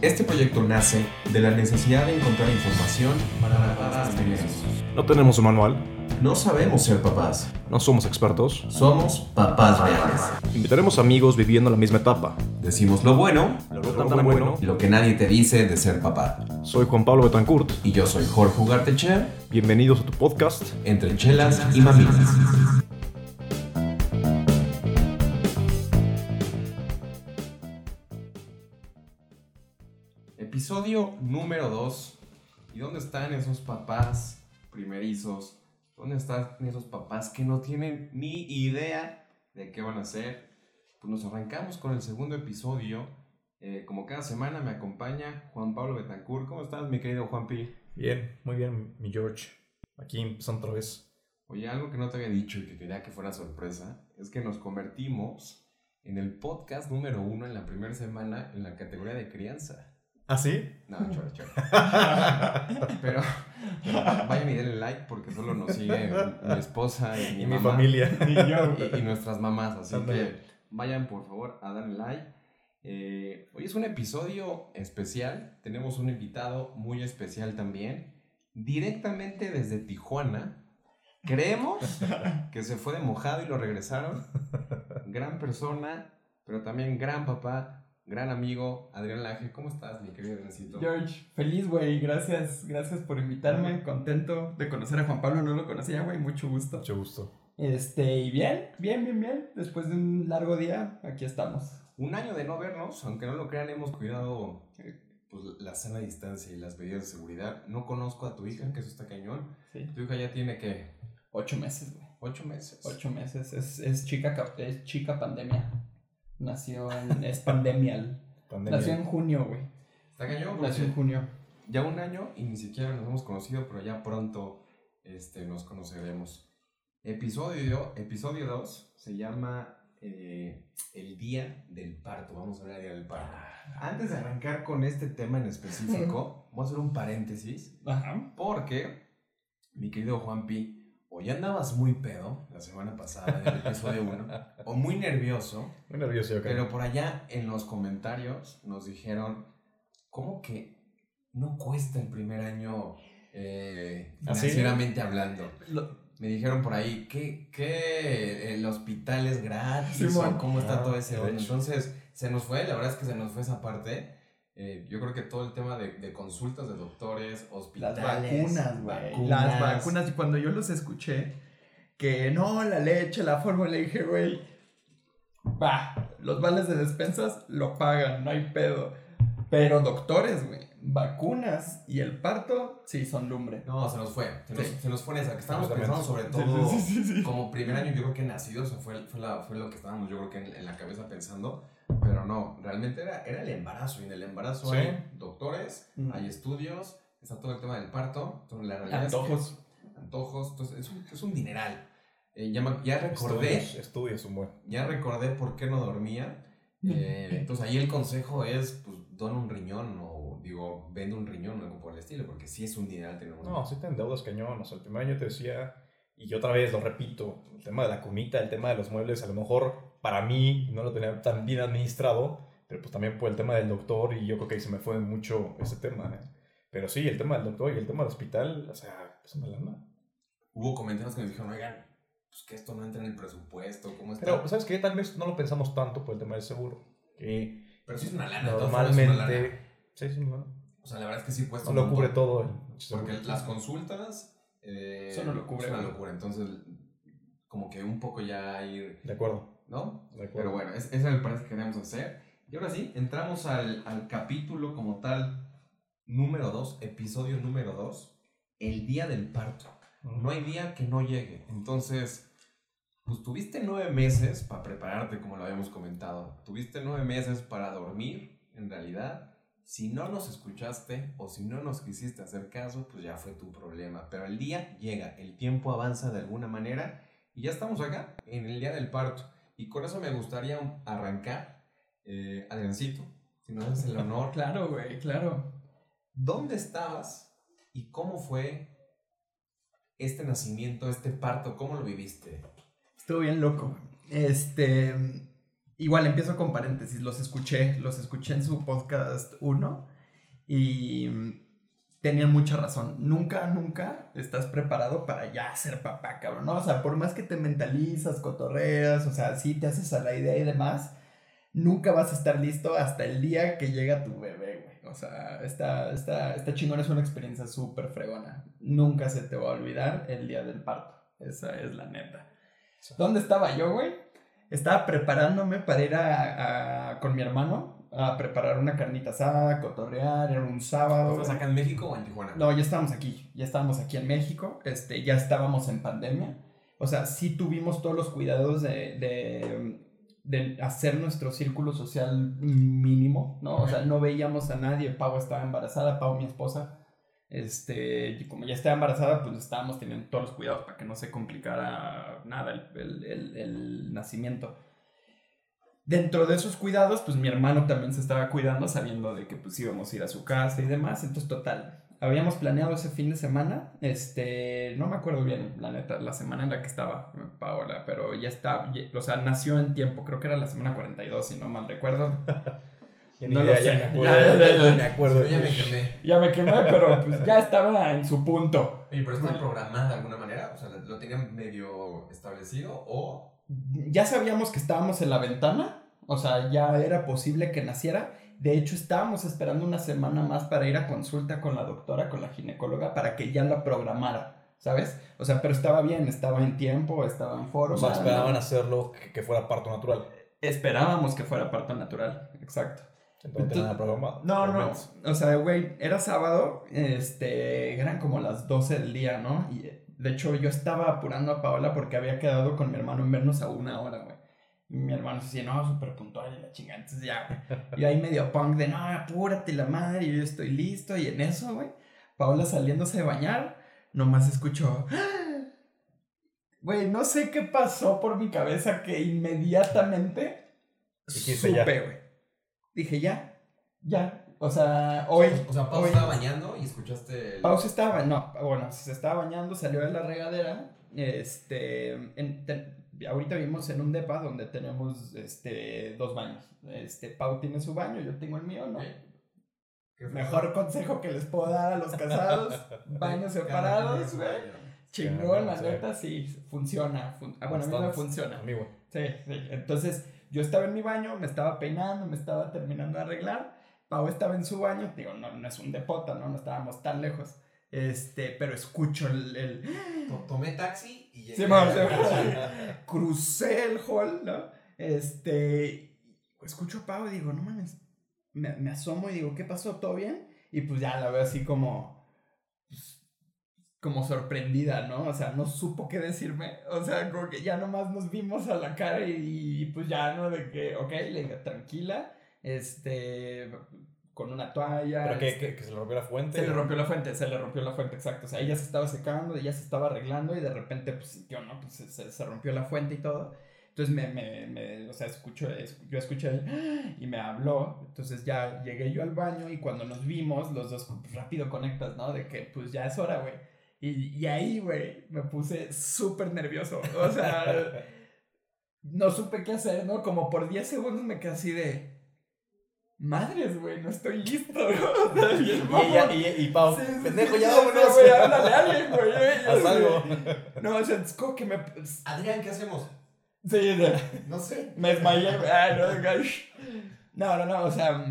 Este proyecto nace de la necesidad de encontrar información para papás millennials. No tenemos un manual, No sabemos ser papás, no somos expertos. somos papás reales. Invitaremos amigos viviendo la misma etapa. Decimos lo bueno Lo no tan bueno. y lo que nadie te dice de ser papá. Soy Juan Pablo Betancourt. Y yo soy Jorge Ugarteche, Bienvenidos a tu podcast. entre chelas y mamitas. Episodio número 2. ¿Y dónde están esos papás primerizos? ¿Dónde están esos papás que no tienen ni idea de qué van a hacer? Pues nos arrancamos con el segundo episodio. Eh, como cada semana me acompaña Juan Pablo Betancourt. ¿Cómo estás, mi querido Juan Pi? Bien, muy bien, mi George. Aquí empezando otra vez. Oye, algo que no te había dicho y que quería que fuera sorpresa es que nos convertimos en el podcast número uno en la primera semana en la categoría de crianza. ¿Ah, sí? No, choro, choro. Pero vayan y denle like porque solo nos sigue mi esposa y mi, Y mi mamá familia. y, y nuestras mamás. Así Ándale. que vayan por favor a darle like. Eh, hoy es un episodio especial. Tenemos un invitado muy especial también. Directamente desde Tijuana. Creemos que se fue de mojado y lo regresaron. Gran persona, pero también gran papá, gran amigo, Adrián Laje. ¿Cómo estás, mi querido Adriancito? George, feliz, güey. Gracias, gracias por invitarme. Contento de conocer a Juan Pablo. No lo conocía, güey. Mucho gusto. Mucho gusto. Este, y bien, bien, bien, bien. Después de un largo día, aquí estamos. Un año de no vernos, aunque no lo crean, hemos cuidado eh, pues, la sana distancia y las medidas de seguridad. No conozco a tu hija, que eso está cañón. Sí. Tu hija ya tiene que Ocho meses, güey. ocho meses. Ocho meses. Es, es, chica, es chica pandemia. Nació en. Es pandemial. Pandemia. Nació en junio, güey. Está cañón. Nació en junio. Ya un año y ni siquiera nos hemos conocido, pero ya pronto este, nos conoceremos. Episodio, episodio 2 se llama eh, El Día del Parto. Vamos a hablar del Día del Parto. Antes de arrancar con este tema en específico, voy a hacer un paréntesis. Ajá. Porque, mi querido Juanpi, o ya andabas muy pedo la semana pasada en el episodio 1, o muy nervioso, Muy nervioso yo creo. pero por allá en los comentarios nos dijeron, ¿cómo que no cuesta el primer año eh, ¿Ah, sí? financieramente hablando? Lo- Me dijeron por ahí, ¿qué, qué el hospital es gratis? O ¿Cómo está Ah, todo ese. Entonces, se nos fue, la verdad es que se nos fue esa parte. Eh, yo creo que todo el tema de, de consultas de doctores, Las hospitales, vacunas, güey. Las vacunas. Y cuando yo los escuché, que no, la leche, la fórmula, le dije, güey, va, los vales de despensas lo pagan, no hay pedo. Pero doctores, güey, vacunas y el parto, sí, son lumbre. No, se nos fue. Se nos, Sí. se nos fue en esa. Que estábamos pensando sobre todo. Sí, sí, sí, sí. Como primer año, yo creo que nacido, eso fue, fue, la- fue lo que estábamos, yo creo que en, en la cabeza pensando. Pero no, realmente era, era el embarazo. Y en el embarazo Sí. hay doctores, Mm. hay estudios, está todo el tema del parto. Entonces, la realidad es que- Antojos. antojos. Entonces, es un, es un dineral. Eh, ya, me- ya recordé, Estudios, estudios un buen. ya recordé por qué no dormía. Eh, entonces, ahí el consejo es, pues, dona un riñón o, digo, vende un riñón o algo por el estilo, porque sí es un dineral tener un No, sí te endeudas cañón. O sea, el primer año te decía, y yo otra vez lo repito, el tema de la comida, el tema de los muebles, a lo mejor para mí no lo tenía tan bien administrado, pero pues también por el tema del doctor y yo creo que ahí se me fue mucho ese tema. ¿eh? Pero sí, el tema del doctor y el tema del hospital, o sea, es una lana. Hubo comentarios que nos dijeron, oigan, pues que esto no entra en el presupuesto, ¿cómo está? Pero, ¿sabes qué? Tal vez no lo pensamos tanto por el tema del seguro. Que Pero sí es una lana. formas es una lana. normalmente... Sí, sí, no, O sea, la verdad es que sí cuesta no un lo cubre todo. el Porque las consultas... Eh, Eso no lo cubre, Es una güey. locura. Entonces, como que un poco ya ir... De acuerdo, ¿No? Pero bueno, es- ese es el parece que queremos hacer. Y ahora sí, entramos al, al capítulo como tal, número 2, episodio número 2, el día del parto. No hay día que no llegue. Entonces, pues tuviste nueve meses para prepararte, como lo habíamos comentado. Tuviste nueve meses para dormir, en realidad. Si no nos escuchaste o si no nos quisiste hacer caso, pues ya fue tu problema. Pero el día llega, el tiempo avanza de alguna manera y ya estamos acá, en el día del parto. Y con eso me gustaría arrancar, eh, Adriancito, si nos haces el honor. Claro, güey, claro. ¿Dónde estabas y cómo fue este nacimiento, este parto? ¿Cómo lo viviste? Estuvo bien loco. Este. igual empiezo con paréntesis, los escuché, los escuché en su podcast 1 y tenían mucha razón. Nunca, nunca estás preparado para ya ser papá, cabrón, ¿no? O sea, por más que te mentalizas, cotorreas, o sea, sí te haces a la idea y demás, nunca vas a estar listo hasta el día que llega tu bebé, güey. O sea, esta, esta, esta chingona es una experiencia súper fregona. Nunca se te va a olvidar el día del parto. Esa es la neta. ¿Dónde estaba yo, güey? Estaba preparándome para ir a, con mi hermano a preparar una carnita asada, cotorrear, era un sábado. ¿Estás acá en México o en Tijuana? No, ya estábamos aquí, ya estábamos aquí en México, este, ya estábamos en pandemia. O sea, sí tuvimos todos los cuidados de, de, de hacer nuestro círculo social mínimo, ¿no? O sea, no veíamos a nadie, Pau estaba embarazada, Pau mi esposa, este, y como ya estaba embarazada, pues estábamos teniendo todos los cuidados para que no se complicara nada el, el, el, el nacimiento. Dentro de esos cuidados, pues mi hermano también se estaba cuidando, sabiendo de que pues íbamos a ir a su casa y demás. Entonces, total, habíamos planeado ese fin de semana, este, no me acuerdo bien, la neta, la semana en la que estaba Paola, pero ya está, ya- o sea, nació en tiempo, creo que era la semana 42, si no mal recuerdo. No lo ya sé. me acuerdo. Ya, ya, ya, ya. me acuerdo. Ya me quemé. Ya me quemé, pero pues ya estaba en su punto. Oye, pero está programada de alguna manera. O sea, ¿lo tenían medio establecido o.? Ya sabíamos que estábamos en la ventana, o sea, ya era posible que naciera. De hecho, estábamos esperando una semana más para ir a consulta con la doctora, con la ginecóloga, para que ya la programara, ¿sabes? O sea, pero estaba bien, estaba en tiempo, estaba en forma. O sea, esperaban ¿no? hacerlo que, que fuera parto natural. Esperábamos que fuera parto natural, exacto. Entonces no programado. No, o sea, güey, era sábado, este, eran como las 12 del día, ¿no? Y de hecho yo estaba apurando a Paola porque había quedado con mi hermano en vernos a una hora, güey. Y mi hermano se decía, no, súper puntual y la chingada, entonces ya, güey. Y ahí medio punk de, no, apúrate la madre, yo estoy listo. Y en eso, güey, Paola saliéndose de bañar, nomás escucho, "Ah". güey, no sé qué pasó por mi cabeza que inmediatamente supe, güey. Dije, ya, ya. O sea, hoy. O sea, Pau hoy- estaba bañando y escuchaste. El... Pau se estaba, no, bueno, se estaba bañando, salió de la regadera. Este, en- te- ahorita vivimos en un depa donde tenemos, este, dos baños. Este, Pau tiene su baño, yo tengo el mío, ¿no? Mejor consejo que les puedo dar a los casados, baños separados, güey. Chingón, la Sí. neta, sí, funciona. fun- ah, bueno, a mí me funciona. Amigo. Sí, sí. Entonces, yo estaba en mi baño, me estaba peinando, me estaba terminando de arreglar. Pau estaba en su baño, digo, no, no es un depota, ¿no? No estábamos tan lejos. Este, pero escucho el. el- To- Tomé taxi y llegué. Sí, crucé el hall, ¿no? Este. Escucho a Pau y digo, no mames. Me, me asomo y digo, ¿qué pasó? ¿Todo bien? Y pues ya la veo así como. pues, como sorprendida, ¿no? O sea, no supo qué decirme. O sea, como que ya nomás nos vimos a la cara y, y, pues ya, ¿no? De que, ok, le digo, tranquila. Este. Con una toalla. ¿Pero qué, este, que se le rompió la fuente? se le rompió la fuente, se le rompió la fuente, exacto. O sea, ella se estaba secando, ella se estaba arreglando y de repente, pues sintió, ¿no? Pues se, se- rompió la fuente y todo. Entonces me, me, me o sea, escucho, es- yo escuché y me habló. Entonces ya llegué yo al baño y cuando nos vimos, los dos pues, rápido conectas, ¿no? De que pues ya es hora, güey. Y, y ahí, güey, me puse súper nervioso. O sea, no supe qué hacer, ¿no? Como por 10 segundos me quedé así de... Madres, güey, no estoy listo, y ella, y, y Pau, Sí, sí, pendejo, sí, ya vámonos. güey, háblale a alguien, güey. Haz ya, algo. No, o sea, es como que me. Adrián, ¿qué hacemos? Sí, No sé. me desmayé, güey. Ay, no, no, no, no, o sea.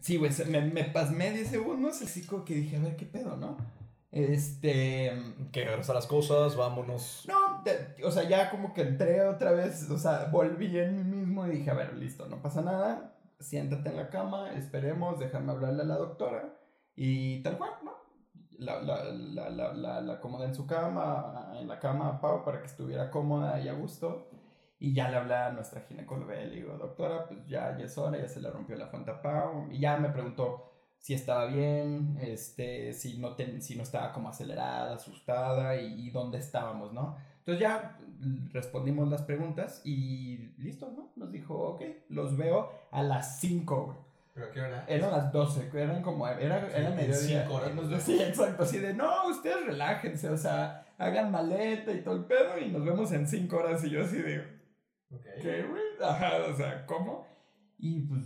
Sí, güey, me, me pasmé 10 segundos, así como que dije, a ver qué pedo, ¿no? Este. Que regresar las cosas, vámonos. No, de- o sea, ya como que entré otra vez, o sea, volví en mí mismo y dije, a ver, listo, no pasa nada, siéntate en la cama, esperemos, déjame hablarle a la doctora y tal cual, ¿no? La, la, la, la, acomodé en su cama, en la cama a Pau para que estuviera cómoda y a gusto. Y ya le hablé a nuestra ginecóloga y le digo, doctora, pues ya, ya es hora, ya se le rompió la fuente a Pau. Y ya me preguntó si estaba bien, este, si, no ten- si no estaba como acelerada, asustada y dónde estábamos, ¿no? Entonces ya respondimos las preguntas y listo, ¿no? Nos dijo, ok, los veo a las 5, güey. ¿Pero qué hora? Eran las 12, que eran como, era, Sí, era mediodía. cinco horas, Y nos ¿no? decía, exacto, así de, no, ustedes relájense, o sea, hagan maleta y todo el pedo y nos vemos en 5 horas. Y yo así de, ¿Qué, güey? Ajá, o sea, ¿cómo? Y pues,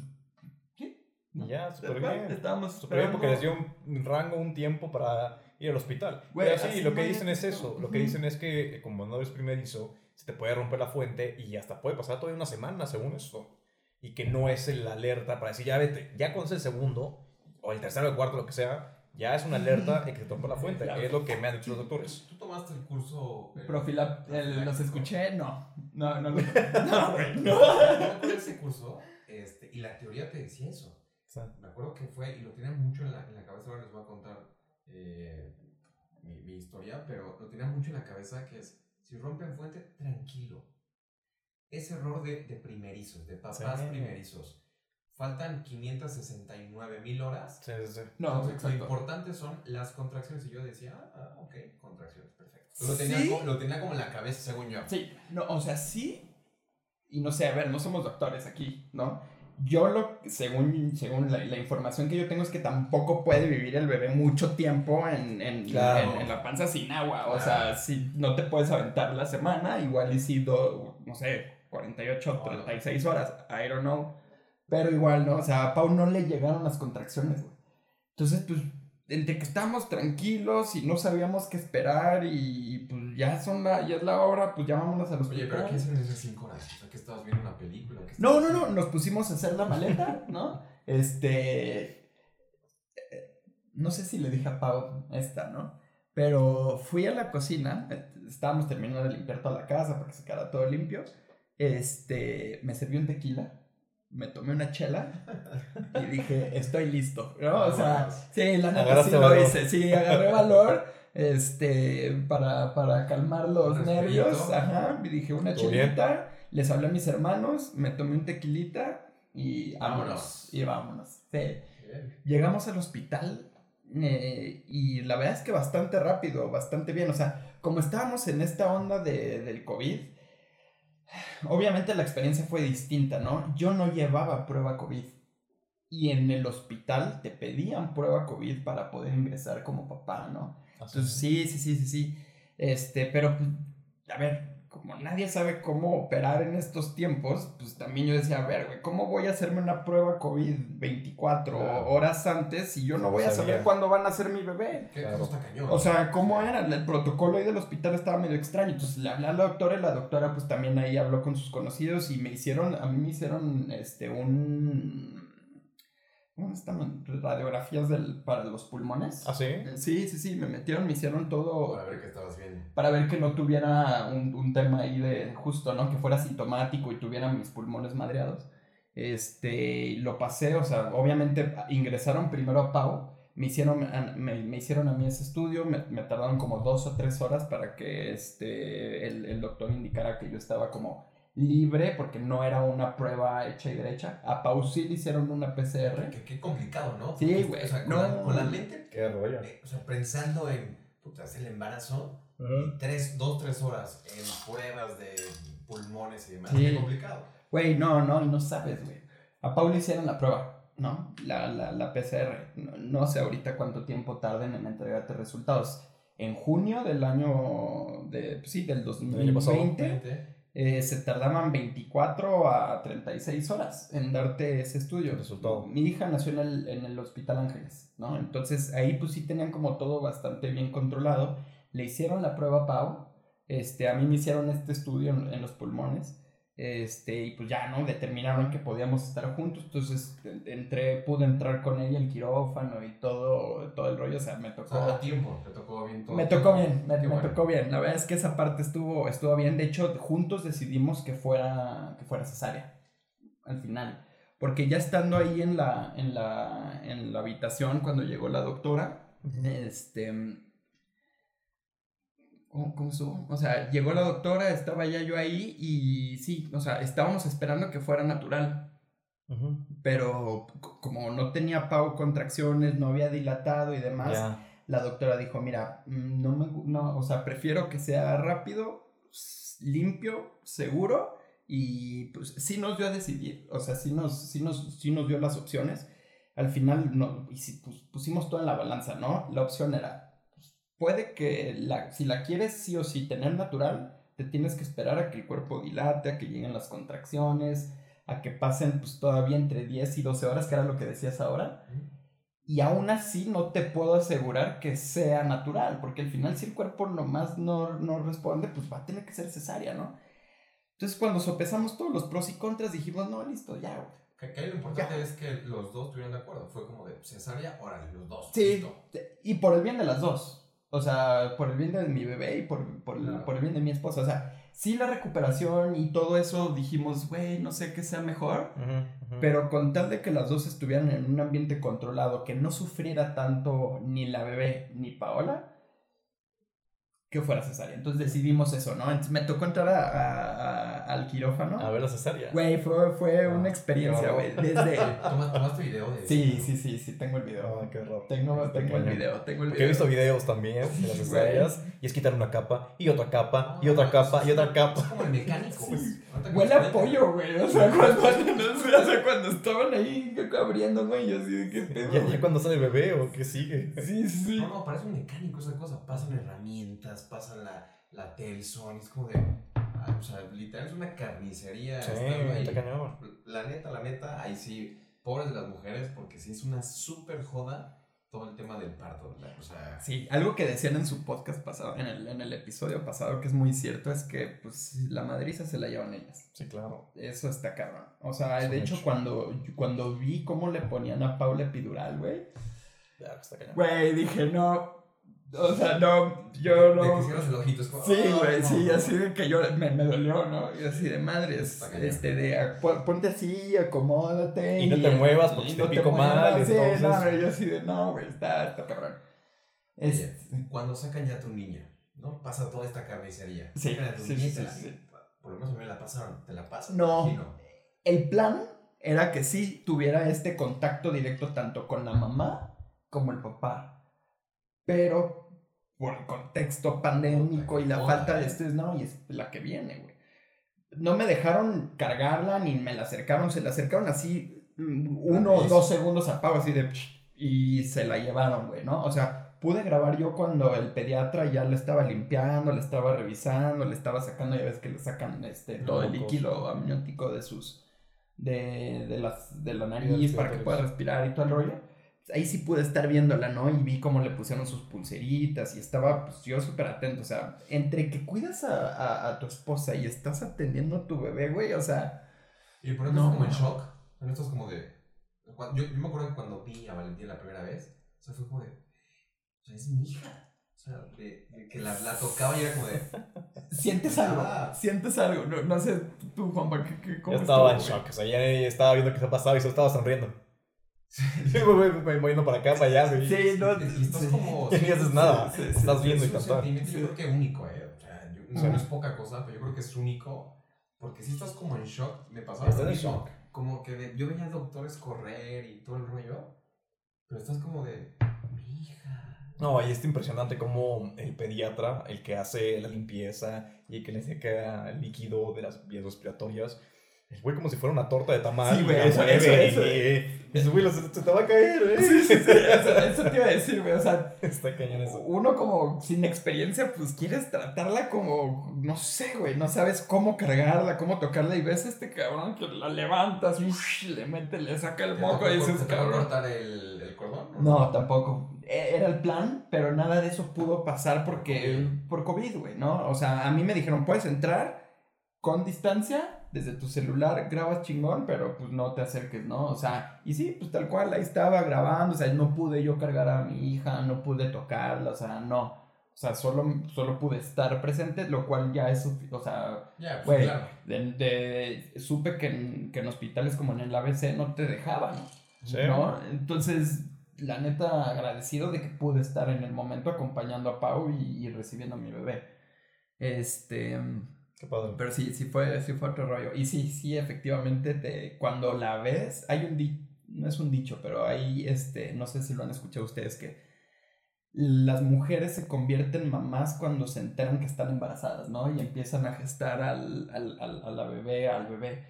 ¿qué? Y ya, súper bien. Estábamos Súper bien porque les dio un rango, un tiempo para ir al hospital. Güey, Pero sí, lo que no dicen es eso. Lo que dicen es que eh, como no eres primerizo, se te puede romper la fuente y hasta puede pasar todavía una semana según eso. Y que no es el alerta para decir, ya vete, ya con el segundo, o el tercero el cuarto, lo que sea, ya es una alerta de que te rompe la fuente. Claro. Es lo que me han dicho los doctores. ¿Tú tomaste el curso? eh, Profila, el- los escuché, no. No, no, no. No, güey, no. De ese curso este, y la teoría te decía eso. Me acuerdo que fue, y lo tenía mucho en la, en la cabeza, ahora les voy a contar eh, mi, mi historia, pero lo tenía mucho en la cabeza que es, si rompen fuente, tranquilo. Ese error de, de primerizos, de papás Sí. primerizos. Faltan 569 mil horas. Sí, sí, sí. No, Entonces, lo importante son las contracciones. Y yo decía, ah, ah, ok, contracciones, perfecto. Lo tenía, Sí. como, lo tenía como en la cabeza, según yo. Sí, no, o sea, sí. Y no sé, a ver, no somos doctores aquí, ¿no? Yo lo, según, según la, la información que yo tengo es que tampoco puede vivir el bebé mucho tiempo en, en, Claro. en- en la panza sin agua. O Claro. sea, si no te puedes aventar la semana, igual y si, do- no sé, 48, No, no. 36 horas, I don't know. Pero igual, ¿no? O sea, a Pau no le llegaron las contracciones, güey. Entonces, pues, entre que estábamos tranquilos y no sabíamos qué esperar y pues ya son la, ya es la hora, pues ya vámonos al Oye, pero. ¿qué hacen en esas 5 horas? O sea, que estabas viendo una película. ¿Qué No, no, no, nos pusimos a hacer la maleta, ¿no? Este. No sé si le dije a Pau esta, ¿no? Pero fui a la cocina, estábamos terminando de limpiar toda la casa para que se quedara todo limpio. Este, me serví un tequila, me tomé una chela y dije, estoy listo, ¿no? O sea, sí, la neta sí lo valor. hice, sí, agarré valor, este, para, para calmar los nervios, ajá, y dije una chelita, les hablé a mis hermanos, me tomé un tequilita y vámonos, y vámonos, sí. Llegamos al hospital eh, y la verdad es que bastante rápido, bastante bien. O sea, como estábamos en esta onda de, del COVID, obviamente la experiencia fue distinta, ¿no? Yo no llevaba prueba COVID. Y en el hospital te pedían prueba COVID para poder ingresar como papá, ¿no? Entonces, sí, sí, sí, sí, sí. Este, pero, pues, a ver, como nadie sabe cómo operar en estos tiempos, pues también yo decía, a ver, güey, ¿cómo voy a hacerme una prueba COVID 24 Claro. horas antes si yo no No voy a sabía. saber cuándo van a ser mi bebé? ¿Qué Claro. cañón? O sea, ¿cómo era? El protocolo ahí del hospital estaba medio extraño. Entonces le hablé a la doctora y la doctora pues también ahí habló con sus conocidos y me hicieron, a mí me hicieron este un... ¿Cómo llaman? Radiografías del, para los pulmones. ¿Ah, sí? Sí, sí, sí, me metieron, me hicieron todo Para ver qué estabas viendo. para ver que no tuviera un, un tema ahí de justo, ¿no? Que fuera sintomático y tuviera mis pulmones madreados. Este, lo pasé, o sea, obviamente ingresaron primero a Pau, me hicieron, a- me, me hicieron a mí ese estudio, me, me tardaron como dos o tres horas para que este, el, el doctor indicara que yo estaba como libre, porque no era una prueba hecha y derecha. A Pau sí le hicieron una PCR. Qué, qué complicado, ¿no? Sí, güey, O sea, con, no. la, con la mente, Qué rollo. eh, o sea, pensando en, puta, es el embarazo, y tres, dos, tres horas en pruebas de pulmones y demás. Sí. Qué complicado. Güey, no, no, y no sabes, güey. A Paul le hicieron la prueba, ¿no? La, la, la PCR. No, no sé ahorita cuánto tiempo tarden en entregarte resultados. En junio del año, de, sí, del año pasado. 2020, Gente, eh, se tardaban 24 a 36 horas en darte ese estudio. Resultado. Mi hija nació en el, en el Hospital Ángeles, ¿no? Entonces ahí pues sí tenían como todo bastante bien controlado. Le hicieron la prueba a Pau. Este, a mí me hicieron este estudio en, en los pulmones. Este, y pues ya, ¿no? Determinaron que podíamos estar juntos. Entonces en- entré, pude entrar con ella al quirófano y todo, todo el rollo. O sea, me o tocó. sea, a tiempo, te tocó bien todo. Me tocó bien, me, Qué me bueno. tocó bien. La verdad es que esa parte estuvo, estuvo bien. De hecho, juntos decidimos que fuera, que fuera cesárea al final. Porque ya estando ahí en la, en la, en la habitación cuando llegó la doctora, este... ¿Cómo, cómo estuvo? O sea, llegó la doctora, estaba ya yo ahí y sí, o sea, estábamos esperando que fuera natural pero como no tenía Pau contracciones, no había dilatado y demás. La doctora dijo, mira, mm, no me, no, o sea, prefiero que sea rápido, limpio, seguro, y pues sí nos dio a decidir, o sea, sí nos, sí nos, sí nos dio las opciones. Al final no, y si, pusimos todo en la balanza, ¿no? La opción era, pues, puede que la, si la quieres sí o sí tener natural, te tienes que esperar a que el cuerpo dilate, a que lleguen las contracciones, a que pasen pues todavía entre 10 y 12 horas, que era lo que decías ahora. Y aún así no te puedo asegurar que sea natural, porque al final si el cuerpo nomás no, no responde, pues va a tener que ser cesárea, ¿no? Entonces cuando sopesamos todos los pros y contras dijimos, no, listo, ya, güey. Que, que lo importante es que los dos estuvieron de acuerdo. Fue como de cesárea, órale, los dos. Sí, listo. y por el bien de las dos. O sea, por el bien de mi bebé y por, por, Claro. por el bien de mi esposa. O sea, sí la recuperación y todo eso dijimos, güey, no sé qué sea mejor. Pero con tal de que las dos estuvieran en un ambiente controlado, que no sufriera tanto ni la bebé ni Paola, que fuera cesárea. Entonces decidimos eso, ¿no? Entonces me tocó entrar a- a- a- al quirófano. A ver la cesárea. Güey, fue, fue Ah, una experiencia, güey. Desde... Toma- ¿Tomaste video de Sí, sí, sí, sí, tengo el video. Ah, qué horror. Tengo, Está tengo el video, tengo el Porque he video. visto videos también de las cesáreas y es quitar una capa y otra capa y Ah, otra capa y otra Es capa. como el mecánico, güey. Sí. Ahorita que Huele a pollo, güey. O sea, cuando, o sea, cuando estaban ahí abriendo, güey, yo así de qué pedo. ¿Ya, ya cuando sale el bebé o qué sigue? Sí, sí, sí. No, no, parece un mecánico esa cosa. Pasan herramientas, pasan la, la Telson. Es como de. ah, o sea, literal es una carnicería. Sí, ahí. está cañón. La neta, la neta, ahí sí. Pobres de las mujeres, porque sí es una súper joda todo el tema del parto. ¿verdad? O sea. Sí, algo que decían en su podcast pasado, en el, en el episodio pasado, que es muy cierto, es que pues la madriza se la llevan ellas. Sí, claro. Eso está cabrón. O sea, Es de hecho, hecho. cuando, cuando vi cómo le ponían a Paula epidural, güey, Ya, está cañón. güey, dije, no. O sea, no, yo no. cierras el ojito, es como. Sí, "Ay, güey, no". sí, así de que yo me, me dolió, ¿no? Y así de madres, este, de ponte así, acomódate. Y no te muevas porque te pico mal, Sí, entonces- no, yo así de, no, güey, está, está cabrón. Es, Oye, cuando sacan ya a tu niña, ¿no? Pasa toda esta carnicería. Sí, Sacan a tu sí, niña sí, te la- sí. Por lo menos a mí me la pasaron. ¿Te la pasan? No. Imagino. el plan era que sí tuviera este contacto directo tanto con la mamá como el papá. Pero por el contexto pandémico y la falta de estrés, no, y es la que viene, güey. No me dejaron cargarla ni me la acercaron, se la acercaron así mm, uno o dos segundos a Pau, así de y se la llevaron, güey, ¿no? O sea, pude grabar yo cuando el pediatra ya le estaba limpiando, le estaba revisando, le estaba sacando, ya ves que le sacan este todo el líquido amniótico de sus de, de las de la nariz para que pueda respirar y todo el rollo. Ahí sí pude estar viéndola, ¿no? Y vi cómo le pusieron sus pulseritas y estaba pues yo súper atento, o sea, entre que cuidas a, a, a tu esposa y estás atendiendo a tu bebé, güey, o sea, Y por No. eso como en shock. En esto es como de. Yo, yo me acuerdo que cuando vi a Valentina la primera vez, o sea, fue como de. O sea, es mi hija. O sea, de, de que la, la tocaba y era como de. sientes Ah. algo, sientes algo, no, no sé, tú, Juanpa, ¿qué, qué, cómo Yo estaba en shock, o sea, ya estaba viendo qué se pasaba y solo estaba sonriendo. Sí, me voy me voy moviendo para acá, para allá, güey. Sí, no, Y estás sí. como. Ya ni haces nada. Sí, sí, Estás sí, viendo y es un sentimiento, yo Sí. creo que único, ¿eh? O sea, yo- o sea, no es poca cosa, pero yo creo que es único. Porque si estás como en shock, me pasaba Estás en shock. Como que de- yo veía doctores correr y todo el rollo, pero estás como de. Hija. No, y es impresionante como el pediatra, el que hace la limpieza y el que le saca el líquido de las vías respiratorias, güey como si fuera una torta de tamal. Sí, güey, eso, eso, eso. güey, se, te va a caer, ¿eh? Sí, sí, sí, eso, eso te iba a decir, güey, o sea, Está cañón eso. uno como sin experiencia, pues quieres tratarla como, no sé, güey, no sabes cómo cargarla, cómo tocarla y ves a este cabrón que la levantas, le mete, le saca el ¿Te moco y dices, cabrón. cortar el, el cordón? No, tampoco. E- Era el plan, pero nada de eso pudo pasar porque por COVID, güey, ¿no? O sea, a mí me dijeron, puedes entrar con distancia desde tu celular, grabas chingón, pero pues no te acerques, ¿no? O sea, y sí, pues tal cual, ahí estaba grabando, o sea, no pude yo cargar a mi hija, no pude tocarla, o sea, no. O sea, solo, solo pude estar presente, lo cual ya es, o sea, Ya, pues Güey. claro. de, de- supe que en, que en hospitales como en el ABC no te dejaban, Sí. ¿no? Entonces, la neta, agradecido de que pude estar en el momento acompañando a Pau y, y recibiendo a mi bebé. Este, Qué padre. pero sí, sí fue, sí fue otro rollo. Y sí, sí, efectivamente, te, cuando la ves, hay un dicho, no es un dicho, pero hay, este, no sé si lo han escuchado ustedes, que las mujeres se convierten mamás cuando se enteran que están embarazadas, ¿no? Y empiezan a gestar al, al, al- a la bebé, al bebé.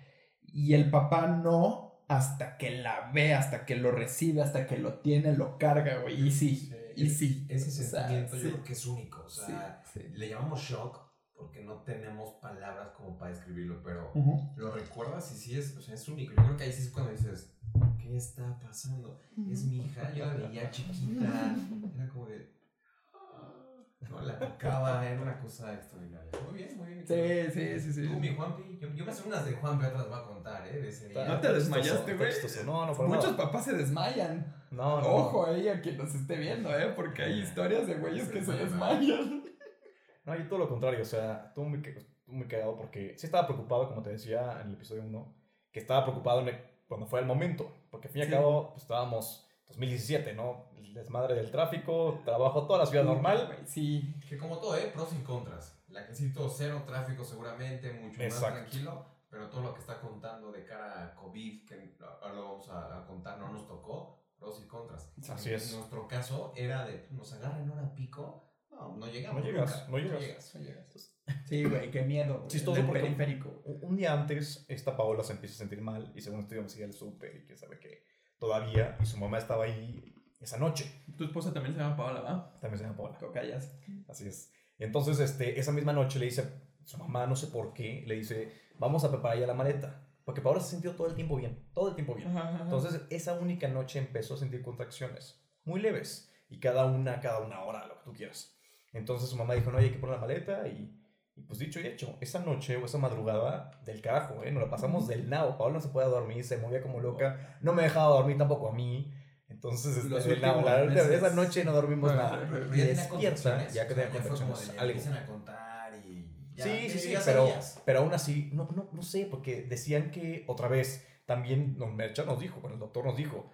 Y el papá no hasta que la ve, hasta que lo recibe, hasta que lo tiene, lo carga, güey. Y sí, y sí. Ese O sea, sentimiento sí. yo creo que es único. O sea, Sí, sí. le llamamos shock porque no tenemos palabras como para describirlo, pero lo recuerdas y sí es, o sea, es único. Yo creo que ahí sí es cuando dices, ¿qué está pasando? Es mi hija, yo la veía chiquita, era como de... No, la tocaba, era una cosa extraordinaria. Muy bien, muy bien. Sí, sí, sí, sí. Tú, mi Juanpi, yo, yo me sé unas de Juanpi, otras voy a contar, ¿eh? De ese día. No te desmayaste, güey. No, no, Muchos nada. papás se desmayan. No, no. Ojo ahí a quien nos esté viendo, ¿eh? Porque hay historias de güeyes que se desmayan. No, yo todo lo contrario, o sea, estuve muy, muy cagado porque sí estaba preocupado, como te decía en el episodio 1, que estaba preocupado en el- cuando fue el momento, porque al fin y al Sí. cabo pues, estábamos 2017, ¿no? El desmadre del tráfico, trabajo toda la ciudad normal. Güey, Sí. Que como todo, ¿eh? Pros y contras. La que sí todo cero tráfico seguramente, mucho más Exacto. tranquilo, pero todo lo que está contando de cara a COVID, que ahora lo vamos a, a contar, no nos tocó, pros y contras. Así en, es. En nuestro caso era de, nos agarran hora pico, no, no llegamos. No llegas, nunca, no llegas. No llegas. Sí, güey, qué miedo. Chistoso Del porque- periférico. Un día antes, esta Paola se empieza a sentir mal y según esto íbamos a ir al súper y que sabe que todavía, y su mamá estaba ahí esa noche. Tu esposa también se llama Paola, ¿va? También se llama Paola. Cocayas. Así es. Entonces, este, esa misma noche le dice, su mamá, no sé por qué, le dice, vamos a preparar ya la maleta. Porque Paola se sintió todo el tiempo bien, todo el tiempo bien. Entonces, esa única noche empezó a sentir contracciones, muy leves, y cada una, cada una hora, lo que tú quieras. Entonces su mamá dijo, no, hay que poner la maleta, y, y pues dicho y hecho, esa noche o esa madrugada, del carajo, ¿eh? Nos la pasamos del nao. Paola no se podía dormir, se movía como loca, no me dejaba dormir tampoco a mí. Entonces, este, últimos La- meses. esa noche no dormimos Bueno, nada. pero Pero Y despierta, ya que tenía contracciones, algo. empiezan a contar y ya, Sí, sí, sí, pero, sabías. pero aún así, no, no, no sé, porque decían que otra vez, también nos, Mercha nos dijo, bueno, el doctor nos dijo,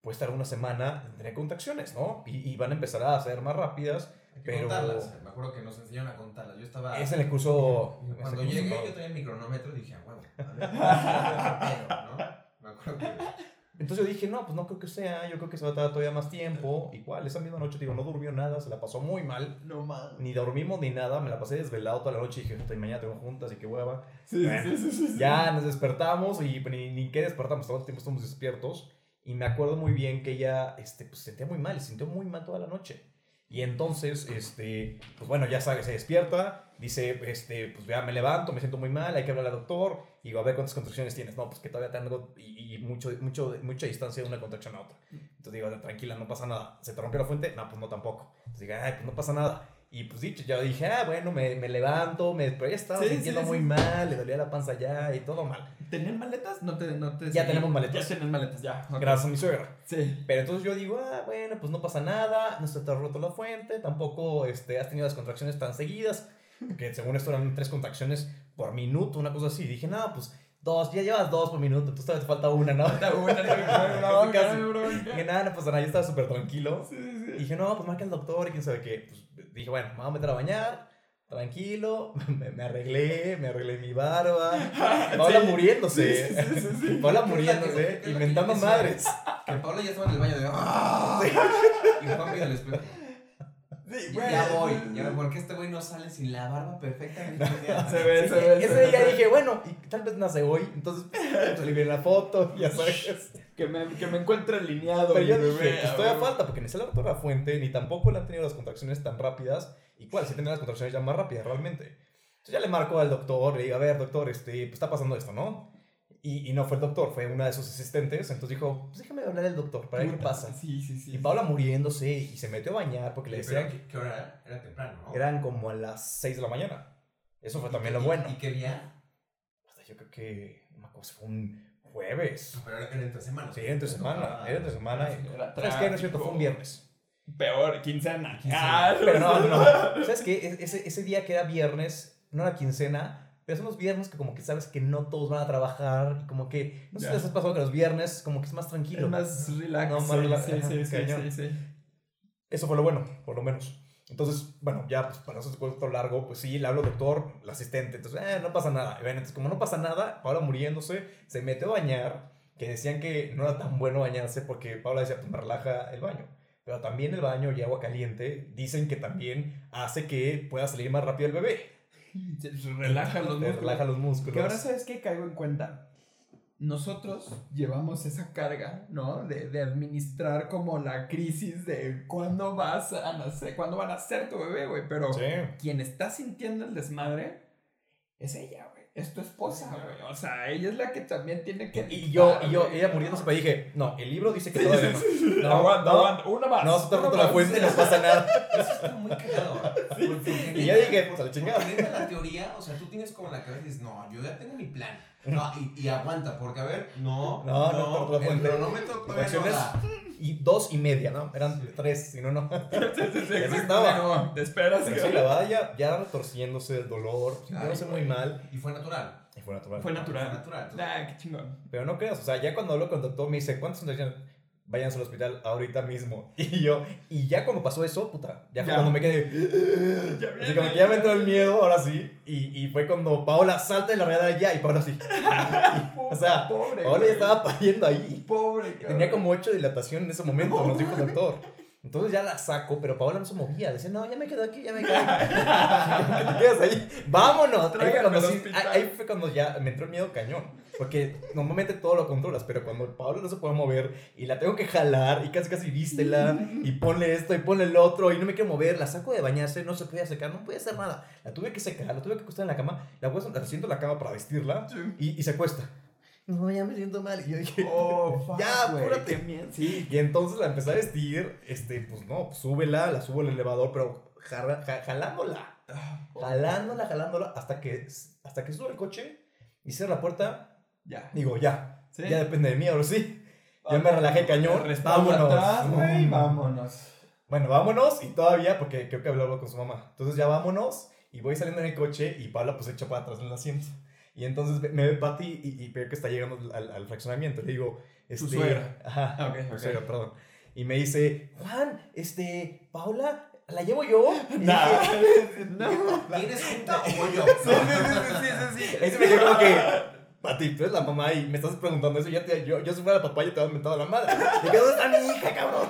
puede estar una semana, tendré contracciones, ¿no? Y, y van a empezar a ser más rápidas. Hay que pero- contarlas. Me acuerdo que nos enseñaron a contarlas. Yo estaba... Es en el curso... Cuando curso, llegué, ¿no? yo traía mi cronómetro y dije, a huevo, a ver, ¿no? Me acuerdo que... Entonces yo dije, no, pues no creo que sea, yo creo que se va a tardar todavía más tiempo. Igual, esa misma noche, digo, no durmió nada, se la pasó muy mal. No mames. Ni dormimos ni nada, me la pasé desvelado toda la noche y dije, "Puta, y mañana tengo juntas y qué hueva. Sí, Bueno, sí, sí, sí, sí. Ya nos despertamos y ni, ni qué despertamos, todo el tiempo estamos despiertos. Y me acuerdo muy bien que ella este, pues, se sentía muy mal, se sintió muy mal toda la noche. Y entonces, este, pues bueno, ya sabe, se despierta, dice, este, pues ya me levanto, me siento muy mal, hay que hablar al doctor. Y digo, a ver cuántas contracciones tienes. No, pues que todavía tengo y, y mucho, mucho, mucha distancia de una contracción a otra. Entonces digo, tranquila, no pasa nada. ¿Se te rompió la fuente? No, pues no tampoco. Entonces digo, ay, pues no pasa nada. Y pues dicho, yo dije, ah, bueno, me, me levanto, me, pero ya estaba Sí, sintiendo sí, muy sí. mal, le dolía la panza ya y todo mal. ¿Tenían maletas? No te, no te Ya tenemos maletas. Ya tienen maletas, ya. Gracias a mi suegra. Sí. Pero entonces yo digo, ah, bueno, pues no pasa nada, no se te ha roto la fuente, tampoco este, has tenido las contracciones tan seguidas, que según esto eran tres contracciones por minuto, una cosa así. Dije, no, pues dos, ya llevas dos por minuto, entonces todavía te falta una, ¿no? Está buena, No, casi. no, bro. Dije, nada, no pasa nada, yo estaba súper tranquilo. Sí, sí, Y sí. dije, no, pues marca el doctor y quién sabe qué. Pues dije, bueno, me voy a meter a bañar, tranquilo, me, me arreglé, me arreglé mi barba. Paola Sí. muriéndose. Sí, sí, sí, sí, sí. Paola ¿Qué es la que- muriéndose, inventando madres. Que Pablo ya estaba en el baño de... ¡Ah! Y Juan pide al espejo. Sí, güey. ya voy. Ya, porque este güey no sale sin la barba perfectamente. Se ve, Sí, se ve. ese día dije, bueno, y tal vez nace hoy, entonces pues, le vi la foto, ya sabes. Que me, que me encuentre alineado. Pero yo dije, bebé, pues a falta, porque ni se le ha roto la fuente, ni tampoco le han tenido las contracciones tan rápidas. Y cuál, sí tenía las contracciones ya más rápidas, realmente. Entonces ya le marco al doctor, le digo, a ver, doctor, este, pues está pasando esto, ¿no? Y, y no fue el doctor, fue una de sus asistentes. Entonces dijo, pues déjame hablar al doctor, para ver qué pasa. Sí, sí, sí. Y Paula muriéndose y se metió a bañar porque le decían ¿Qué, ¿Qué hora era? Era temprano, ¿no? que eran como a las 6 de la mañana. Eso fue ¿Y también qué- lo bueno. ¿Y qué día? Hasta yo creo que, no me acuerdo si fue un jueves. Pero era entre semanas. Sí, era entre semana, era entre semana. ¿Sabes qué? No es cierto, fue un viernes. Peor, quincena. Quincena. Ah, Pero no, no. ¿Sabes qué? Es- Ese, ese día que era viernes, no era quincena, pero son los viernes que como que sabes que no todos van a trabajar y como que, no sé si les has pasado que los viernes como que es más tranquilo. Es más relax. No, más sí, relax, Sí, sí, sí, sí, sí. Eso fue lo bueno, por lo menos. Entonces, bueno, ya pues para eso cuento largo, pues sí, le hablo al doctor, el asistente, entonces, eh, no pasa nada. Y bueno, entonces, como no pasa nada, Paula muriéndose, se metió a bañar, que decían que no era tan bueno bañarse porque Paula decía, pues me relaja el baño. Pero también el baño y agua caliente dicen que también hace que pueda salir más rápido el bebé. Relaja los músculos. relaja los músculos. Que ahora sabes que caigo en cuenta. nosotros llevamos esa carga, ¿no? De, de administrar como la crisis de cuándo vas a nacer, cuándo va a nacer tu bebé, güey. Pero Sí. quien está sintiendo el desmadre es ella, güey. Es tu esposa, güey. O sea, ella es la que también tiene que. Y yo, y yo, ella muriéndose, pero dije, no, el libro dice que Sí, todavía sí, no. sí. No, aguanta, no. aguanta. Una más. No, se te roto la fuente y no pasa nada. Eso está muy cagado. Y ya dije, pues a la chingada. La teoría, o sea, tú tienes como la cabeza y dices, no, yo ya tengo mi plan. No, y, y aguanta, porque a ver, no, No, no la el cronómetro todavía no Reacciones. da. Y dos y media, ¿no? Eran tres, si no, no. Sí, sí, estaba. No, te esperas. Pero güey. sí, la verdad ya, ya retorciéndose el dolor, sintiéndose muy mal. Y fue natural. Y fue natural. Fue natural. Fue natural. Ah, qué chingón. Pero no creas, o sea, ya cuando hablo con el doctor me dice, ¿cuántos son decían? Váyanse al hospital ahorita mismo. Y yo, y ya cuando pasó eso, puta, ya fue Ya. cuando me quedé. Ya Así como que ya me entró el miedo, ahora sí. Y, y fue cuando Paola salta de la realidad ya, y Paola sí. O sea, pobre. Paola ya estaba pariendo ahí. Pobre, cabrón. Tenía como 8 de dilatación en ese momento, No, nos dijo el doctor. Entonces ya la saco, pero Paola no se movía. Decía, no, ya me quedo aquí, ya me quedo. ¿Qué te quedas ahí? ¡Vámonos! Ahí fue, cuando sí- ahí fue cuando ya me entró el miedo cañón. Porque normalmente todo lo controlas, pero cuando Paola no se puede mover y la tengo que jalar y casi casi vístela y ponle esto y ponle el otro y no me quiero mover, la saco de bañarse, no se podía secar, no podía hacer nada. La tuve que secar, la tuve que acostar en la cama, la siento en la cama para vestirla Sí. y, y se acuesta. No, ya me siento mal. Y yo dije, Oh, fuck, ya, güey, apúrate. qué. Sí, y entonces la empecé a vestir, este, pues no, pues, súbela, la subo al elevador, pero jarra- ja- jalándola, jalándola, jalándola, hasta que, hasta que sube el coche y cierra la puerta, Ya. digo, ya, Sí. ya depende de mí, ahora sí. Ya me relajé cañón, vámonos. atrás, Mm. vámonos. Bueno, vámonos y todavía, porque creo que hablaba con su mamá. Entonces ya vámonos y voy saliendo en el coche y Paula pues echa para atrás en el asiento. Y entonces me- ve Pati y, y veo que está llegando al, al fraccionamiento. Le digo, este... suegra. Ajá, Ah, ok, mi ok. suegra, perdón. Y me dice, Juan, este, Paula, ¿la llevo yo? Y Nah. dije, no. ¿Tienes junta o voy yo? Sí, sí, sí, sí, sí, sí. Ahí se me quedó como que, Pati, tú eres la mamá y me estás preguntando eso. Ya te, yo, yo si fuera la papá, yo te había inventado la madre. Y dije, ¿dónde está mi hija, cabrón?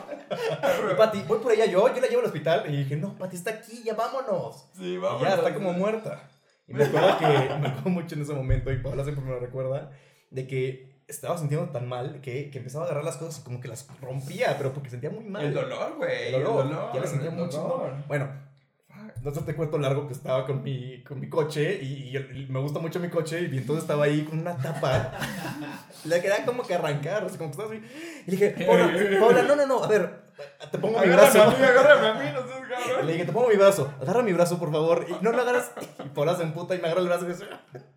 Y Pati, voy por ella yo, yo la llevo al hospital. Y dije, no, Pati está aquí, ya vámonos. Sí, Y vámonos. ya está como muerta. Y me acuerdo que me acuerdo mucho en ese momento, y Paola siempre me lo recuerda, de que estaba sintiendo tan mal que, que empezaba a agarrar las cosas y como que las rompía, pero porque sentía muy mal. El dolor, güey. El dolor. El dolor. ya le sentía mucho. dolor. Bueno, no te cuento largo que estaba con mi, con mi coche y, y me gusta mucho mi coche y entonces estaba ahí con una tapa. Le quería como que arrancar, o sea, como que estaba así. Y dije, Paola, Paola, no, no, no, a ver, te pongo mi Agárrame brazo. a mí, agárrame a mí, no seas cabrón. le dije, te pongo mi brazo, agarra mi brazo, por favor. Y no lo agarras. Y Paola se emputa y me agarra el brazo y dice,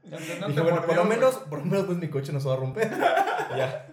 No no dije, bueno, por lo menos, por lo menos pues mi coche no se va a romper. Y ya.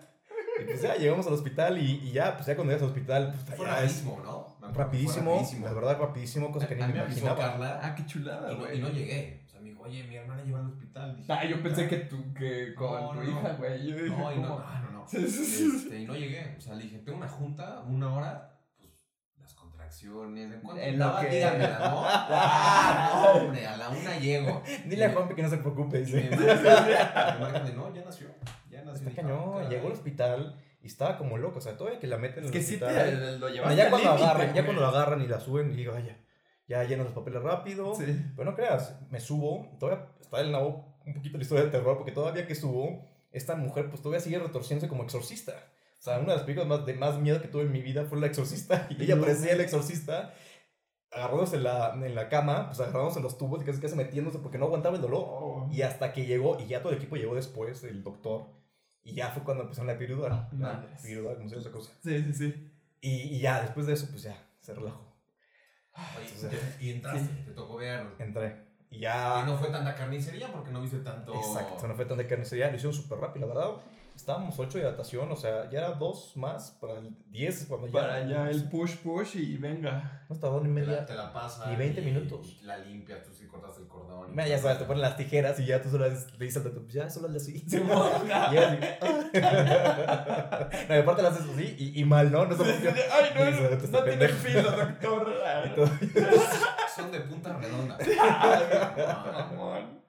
Y pues ya, llegamos al hospital y, y ya, pues ya cuando llegas al hospital, pues Fue rapidísimo, ¿no? Rapidísimo, rapidísimo. la verdad rapidísimo, cosa que ni a me mí me avisó imaginaba. Carla Ah, qué chulada, y no, y no llegué. O sea, me dijo, oye, mi hermana lleva al hospital. Dije, Ah, yo pensé que tú, que con No, tu no, hija, no. güey. Dije, No, no, ah, no, no. Sí, sí, sí. Este, y no llegué. O sea, le dije, tengo una junta, una hora, pues las contracciones, ¿en cuánto En lo que- Dígamela, ¿no? Ah, no, hombre, a la una llego. Dile a Juanpi que no se preocupe, Y dice. me marcan, de, no, ya nació. Ya nació. Está cañón, "Ah, llegó al caray". hospital y estaba como loco, o sea, todavía que la meten en Es el que sí hospital. te lo Bueno, llevaste ya cuando límite, agarran, ya cuando lo agarran y la suben, y digo, vaya, ya llenan los papeles rápido. Sí. Pero no creas, me subo, todavía está en la un poquito la historia de terror, porque todavía que subo, esta mujer pues todavía sigue retorciéndose como exorcista. O sea, una de las películas más, de más miedo que tuve en mi vida fue La Exorcista, y ella parecía el exorcista, agarrándose en la, en la cama, pues agarrándose en los tubos y casi casi metiéndose porque no aguantaba el dolor. Oh. Y hasta que llegó, y ya todo el equipo llegó después, el doctor, y ya fue cuando empezaron a epidural. Madres. Epidural, como se esa cosa. Sí, sí, sí. Y, y ya, después de eso, pues ya, se relajó. Oye, y entraste, te tocó ver. Entré. Y ya... no fue tanta carnicería porque no viste tanto. Exacto, no fue tan de carnicería, lo hicieron súper rápido, la verdad. Estábamos 8 de adaptación, o sea, ya era dos más para el 10 cuando ya... Para allá el push, push y venga. No estaba ni media. te la pasa. Ni 20 y- minutos. y la limpias, tú sí cortas el cordón. y Mira, ya sabes, te ponen las tijeras y ya tú solo le dices al doctor, pues ya, solo hazle así. Sí, y así. no, y aparte lo haces así y, y mal, ¿no? No qué. Ay, no, Y no, se- no, tiene filo, doctor. Y. Son de punta redonda. Mamón.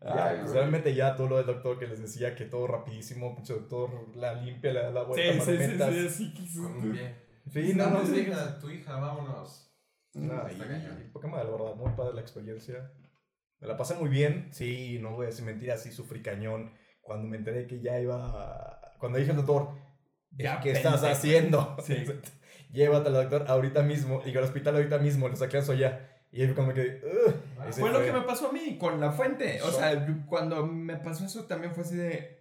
Pues, güey. realmente ya todo lo del doctor que les decía que todo rapidísimo, pinche doctor la limpia, le da la vuelta, Sí, sí, sí, sí, sí, Con un pie. Sí, no, no, tu sí. hija, tu hija, vámonos. No, Está y- y madre, la verdad, muy padre la experiencia. Me la pasé muy bien, sí, no voy a decir mentiras, sí sufrí cañón cuando me enteré que ya iba. Cuando dije al doctor, Ya, ¿qué estás pendejo. haciendo? Sí. Llévatelo al doctor ahorita mismo. Y al hospital ahorita mismo, lo saqué a ya. Y ahí fue como que. "Ugh". Ese Fue lo que me pasó a mí con la fuente. O sea, cuando me pasó eso también fue así de.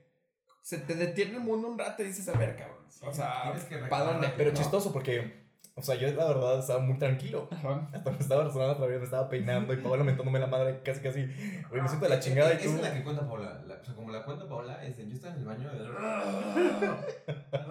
Se te detiene el mundo un rato y dices, a ver, cabrón. O sea, ¿para dónde? Pero ¿No? chistoso porque. O sea, yo la verdad estaba muy tranquilo. Ajá. Hasta me estaba resonando otra vez, me estaba peinando y Paola mentándome la madre casi casi. Güey, me siento de la chingada y Esa es la que cuenta Paola. La- o sea, como la cuenta Paola, es de yo estaba en el baño de.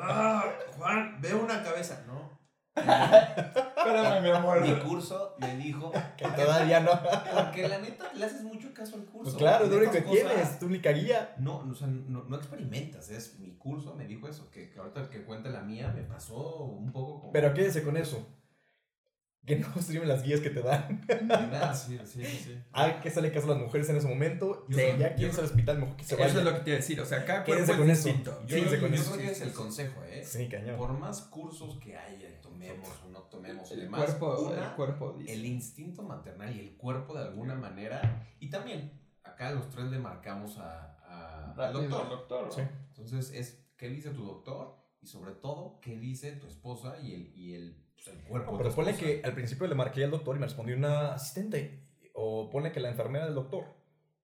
"Ah, Juan, veo una cabeza. No. Espérame, mi amor. Mi curso me dijo. Que todavía no. Porque la neta le haces mucho caso al curso. Pues claro, es lo único que tienes, es tu única guía. No, no, o sea, no, no experimentas, es mi curso me dijo eso, que, que ahorita que cuenta la mía me pasó un poco como... Pero quédense con eso. Que no streamen las guías que te dan. Nada, sí, sí, sí. Hay que hacerle caso a las mujeres en ese momento. Y Sí, si ya yo quieres al hospital, mejor que se Eso vaya. es lo que te iba a decir. O sea, cada Quédense cuerpo con es eso. distinto. Yo, yo- con yo eso. creo que Sí, es sí, el sí. consejo, ¿eh? Sí, cañón. Por más cursos que haya, tomemos o no tomemos El demás, cuerpo, una, el cuerpo dice. el instinto maternal y el cuerpo de alguna manera, y también acá los tres le marcamos a, a- al doctor. doctor. Sí. Entonces es qué dice tu doctor y sobre todo qué dice tu esposa y el, y el, pues, el cuerpo. No, pero ponle esposa. que al principio le marqué al doctor y me respondió una asistente. O ponle que la enfermera del doctor.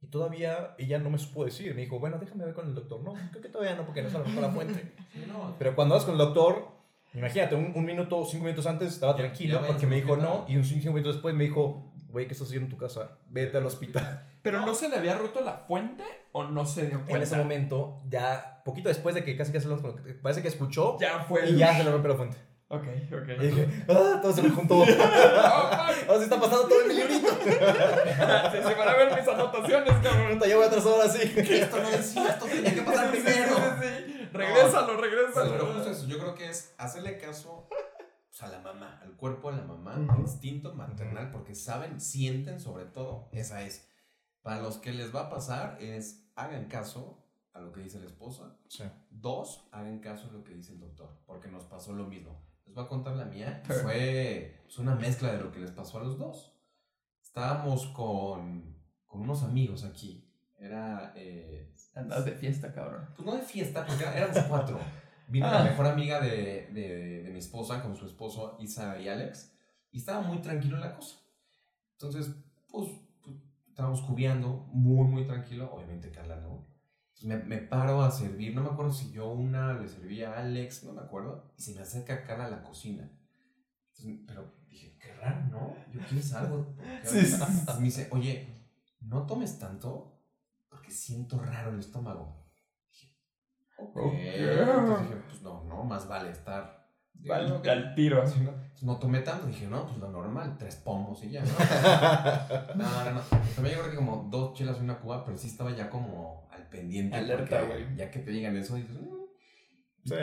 Y todavía ella no me supo decir. Me dijo, bueno, déjame ver con el doctor. No, creo que todavía no, porque no se lo la fuente. Sí, no, Pero cuando vas con el doctor, imagínate, un, un minuto, cinco minutos antes estaba Ya- tranquilo ya porque me dijo no. Y un cinco minutos después me dijo, güey, ¿qué estás haciendo en tu casa? Vete al hospital. ¿Pero no se le había roto la fuente o no se dio cuenta? En ese momento, ya poquito después de que casi casi lo parece que escuchó Ya fue y ya se le rompió la fuente. Ok, ok. Y dije, ah, todo se me juntó. Oh, Ahora sí está pasando todo en mi librito. fuck. Se van a ver mis anotaciones, cabrón. Ya voy atrasado ahora sí. esto no decía, esto tenía que pasar sí, primero. sí, sí. Regrésalo, Sí, regrésalo. pero justo eso, yo creo que es hacerle caso pues, a la mamá, al cuerpo de la mamá, Ujú. instinto maternal, porque saben, sienten sobre todo, esa es. Para los que les va a pasar es, hagan caso a lo que dice la esposa. Sí. Dos, hagan caso a lo que dice el doctor, porque nos pasó lo mismo. Les voy a contar la mía. Fue pues, una mezcla de lo que les pasó a los dos. Estábamos con, con unos amigos aquí. Era... eh, Andas de fiesta, cabrón. pues no de fiesta, porque éramos cuatro. Vino Ah. la mejor amiga de, de, de mi esposa con su esposo Isa y Alex. Y estaba muy tranquilo la cosa. Entonces, pues, pues, estábamos cubiando muy, muy tranquilo. Obviamente Carla no. Me, me paro a servir. No me acuerdo si yo una le servía a Alex, no me acuerdo. Y se me acerca Carla a la cocina. Entonces, pero dije, qué raro, ¿no? Yo quiero algo. Sí, sí, sí. Entonces me dice, oye, no tomes tanto porque siento raro el estómago. Dije, ok. Ok. Entonces dije, pues no, no, más vale estar. Vale, al tiro. Sí, ¿no? No tomé tanto, dije, no, pues lo normal, tres pomos y ya, ¿no? no, no, no. También yo creo que como dos chelas y una cuba, pero sí estaba ya como al pendiente. Alerta, güey. Ya que te digan eso, dices, "Mm". Sí.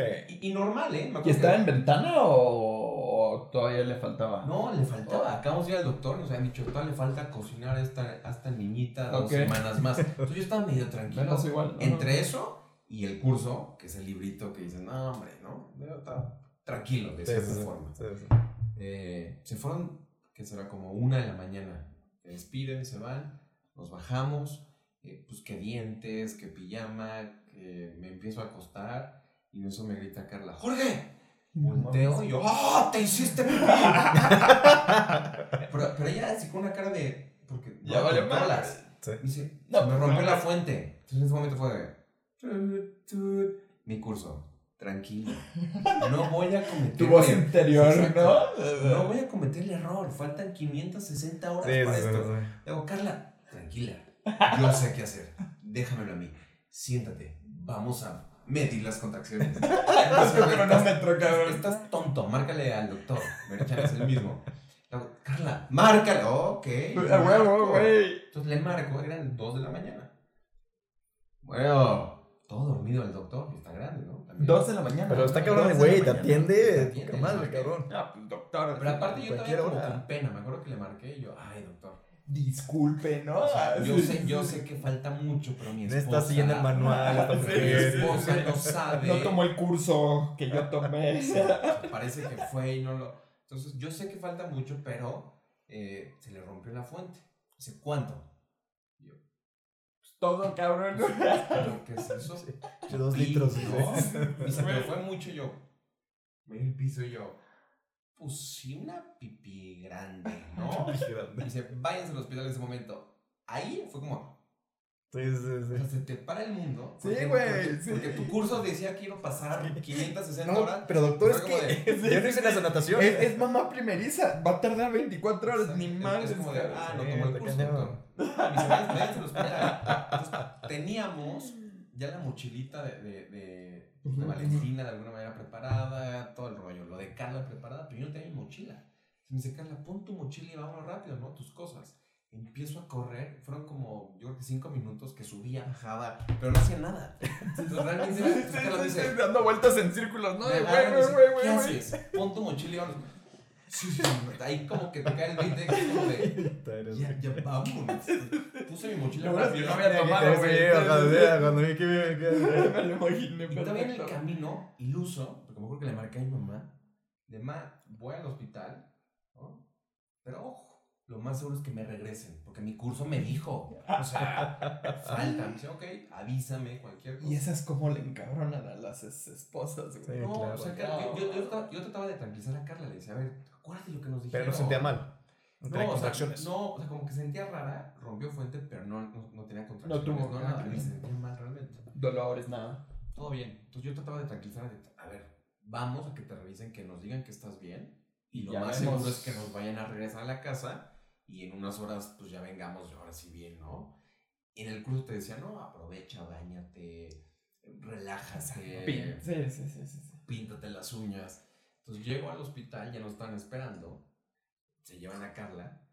y, y normal, ¿eh? Me ¿Y estaba que- en ventana o, o todavía le faltaba? No, le faltaba. Acabamos de ir al doctor, nos habían dicho, todavía le falta cocinar a esta, a esta niñita dos semanas más. Entonces yo estaba medio tranquilo. Menos igual. ¿no? Entre eso y el curso, que es el librito que dicen, no, hombre, ¿no? Estaba tranquilo de Sí, cierta sí, forma. Sí, sí. Eh, se fueron, que será como una de la mañana. Se despiden, se van, nos bajamos, eh, pues que dientes, que pijama, que me empiezo a acostar y en eso me grita Carla, Jorge, volteo y yo, ¡oh, te hiciste pipí! pero, pero ella así con una cara de, porque Ya. Sí. Me dice, No, me pues, rompió no, la fuente. Entonces en ese momento fue de, mi curso, tranquilo. No voy a cometer Tu voz interior, Exacto. ¿no? No voy a cometer el error. Faltan 560 horas Sí, para sí, esto. sí. Le Digo, Carla, tranquila. Yo sé qué hacer. Déjamelo a mí. Siéntate. Vamos a medir las contracciones. Cronómetro, cabrón. Estás tonto, márcale al doctor. Me echan es el mismo. Le digo, Carla, márcale. Ok. A huevo, güey. Entonces le marco, eran 2 de la mañana. Bueno, todo dormido el doctor, está grande, ¿no? También. Dos de la mañana. Pero está cabrón, güey, te. Te atiende. Poca madre, ¿no? cabrón. Ah, pues doctor. Pero aparte yo todavía como con pena, me acuerdo que le marqué y yo, ay doctor. Disculpe, ¿no? O sea, yo sé, yo sé que falta mucho, pero mi No esposa. está siguiendo el manual. Mi esposa sí. no sabe. No tomó el curso que yo tomé. Parece que fue y no lo. Entonces, yo sé que falta mucho, pero eh, se le rompió la fuente. Dice, ¿cuánto? Y todo, cabrón. ¿Pero qué es eso? Dos Y- litros. no, sí. Dice, pero fue mucho y yo. Me el piso y yo. Pues sí, una pipí grande, ¿no? Y dice, váyanse al hospital en ese momento. Ahí fue como, Sí, sí, o sea, sí. se te para el mundo. Sí, porque- güey, Porque, sí. porque tu curso decía que iba a pasar 560 No, horas. pero doctor, es que de- yo no hice las anotaciones. Es, es mamá primeriza. Va a tardar 24 horas, ni mal. Es como de, ah, no tomó el curso. Entonces, teníamos ya la mochilita de, de, de, de Ujú, Valentina de alguna manera preparada, todo el rollo. Lo de Carla preparada, pero yo no tenía mi mochila. Entonces me dice, Carla, pon tu mochila y vámonos rápido, ¿no? Tus cosas. Empiezo a correr, fueron como, yo creo que cinco minutos que subía, bajaba, pero no hacía nada. Entonces realmente, Sí, entonces Carla sí, sí, dice, dando vueltas en círculos, ¿no? Pon tu mochila y vámonos. Sí, sí, sí. Ahí como que te cae el 20 que es como de, ya, ya vámonos. Puse mi mochila no había tomado, güey. Cuando vi que Me lo imaginé, Y todavía en el perfecto. camino, iluso, porque me acuerdo que le marqué a mi mamá, de ma, voy al hospital, ¿no? Pero ojo, lo más seguro es que me regresen, porque mi curso me dijo, o sea, falta. Me dice, ok, avísame, cualquier cosa. Y esas como le encabronan a las es- esposas, güey. Sí. No, claro. o sea, yo, yo, yo trataba, yo trataba de tranquilizar a Carla, le decía, a ver, acuérdate lo que nos dijeron. Pero no sentía mal. No tenía No, o sea, no, o sea, como que sentía rara, rompió fuente, pero no, no, no tenía contracciones. tuvo, no, nada, ni se sentía mal realmente. Dolores, nada. Todo bien. Entonces yo trataba de tranquilizar, de, a ver, vamos a que te revisen, que nos digan que estás bien. Y lo Ya más vemos. seguro es que nos vayan a regresar a la casa y en unas horas pues ya vengamos ahora sí bien, ¿no? En el curso te decía, no, aprovecha, bañate, relájate. Sí, sí, sí, sí. sí. píntate las uñas. Entonces llego al hospital, ya nos están esperando, se llevan a Carla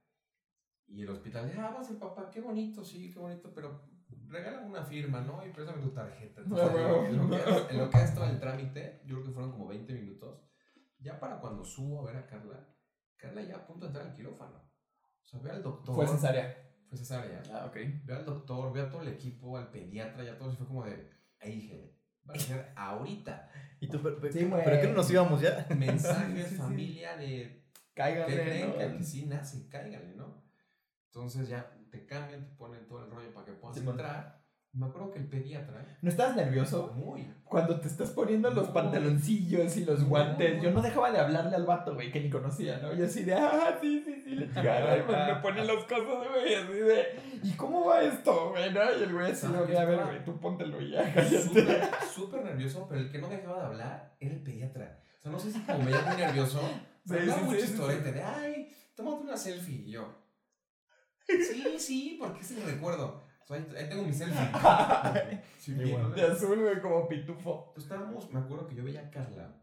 y el hospital, ah, vas el papá, qué bonito, sí, qué bonito, pero regálame una firma, ¿no? Y préstame tu tarjeta. Entonces, en, lo que en lo que el trámite, yo creo que fueron como 20 minutos, ya para cuando subo a ver a Carla, Carla ya a punto de entrar al quirófano. O sea, ve al doctor. Fue cesárea. Fue cesárea. Ah, ok. Ve al doctor, ve a todo el equipo, al pediatra, ya todo, y fue como de, ahí dije, va a ser ahorita. ¿Y tú, pero, Sí. ¿pero qué no nos íbamos ya? Mensajes, Sí, sí, sí. familia de Cáiganle, ¿Qué creen? ¿no? Que aquí sí nace, cáiganle, ¿no? Entonces ya te cambian, te ponen todo el rollo para que puedas entrar. Me acuerdo que el pediatra, ¿No estabas nervioso? muy. Cuando te estás poniendo los No. pantaloncillos y los No, guantes, no. yo no dejaba de hablarle al vato, güey, que ni conocía, ¿no? Yo así de, ah, sí, sí, sí, le y me, me pone las cosas, güey, así de, ¿y cómo va esto, güey, no? Y el güey así, yo a ver, güey, tú póntelo y ya, cállate. Súper, nervioso, pero el que no dejaba de hablar era el pediatra. O sea, no sé si como me muy nervioso, Sí, pero hablaba sí, mucho sí, sí, historiete de, ay, tómate una selfie. Y yo, sí, sí, porque es el recuerdo. Ahí, ahí tengo mi selfie. Sí, bueno. ¿no? De azul, güey, como pitufo. Pues estábamos, me acuerdo que yo veía a Carla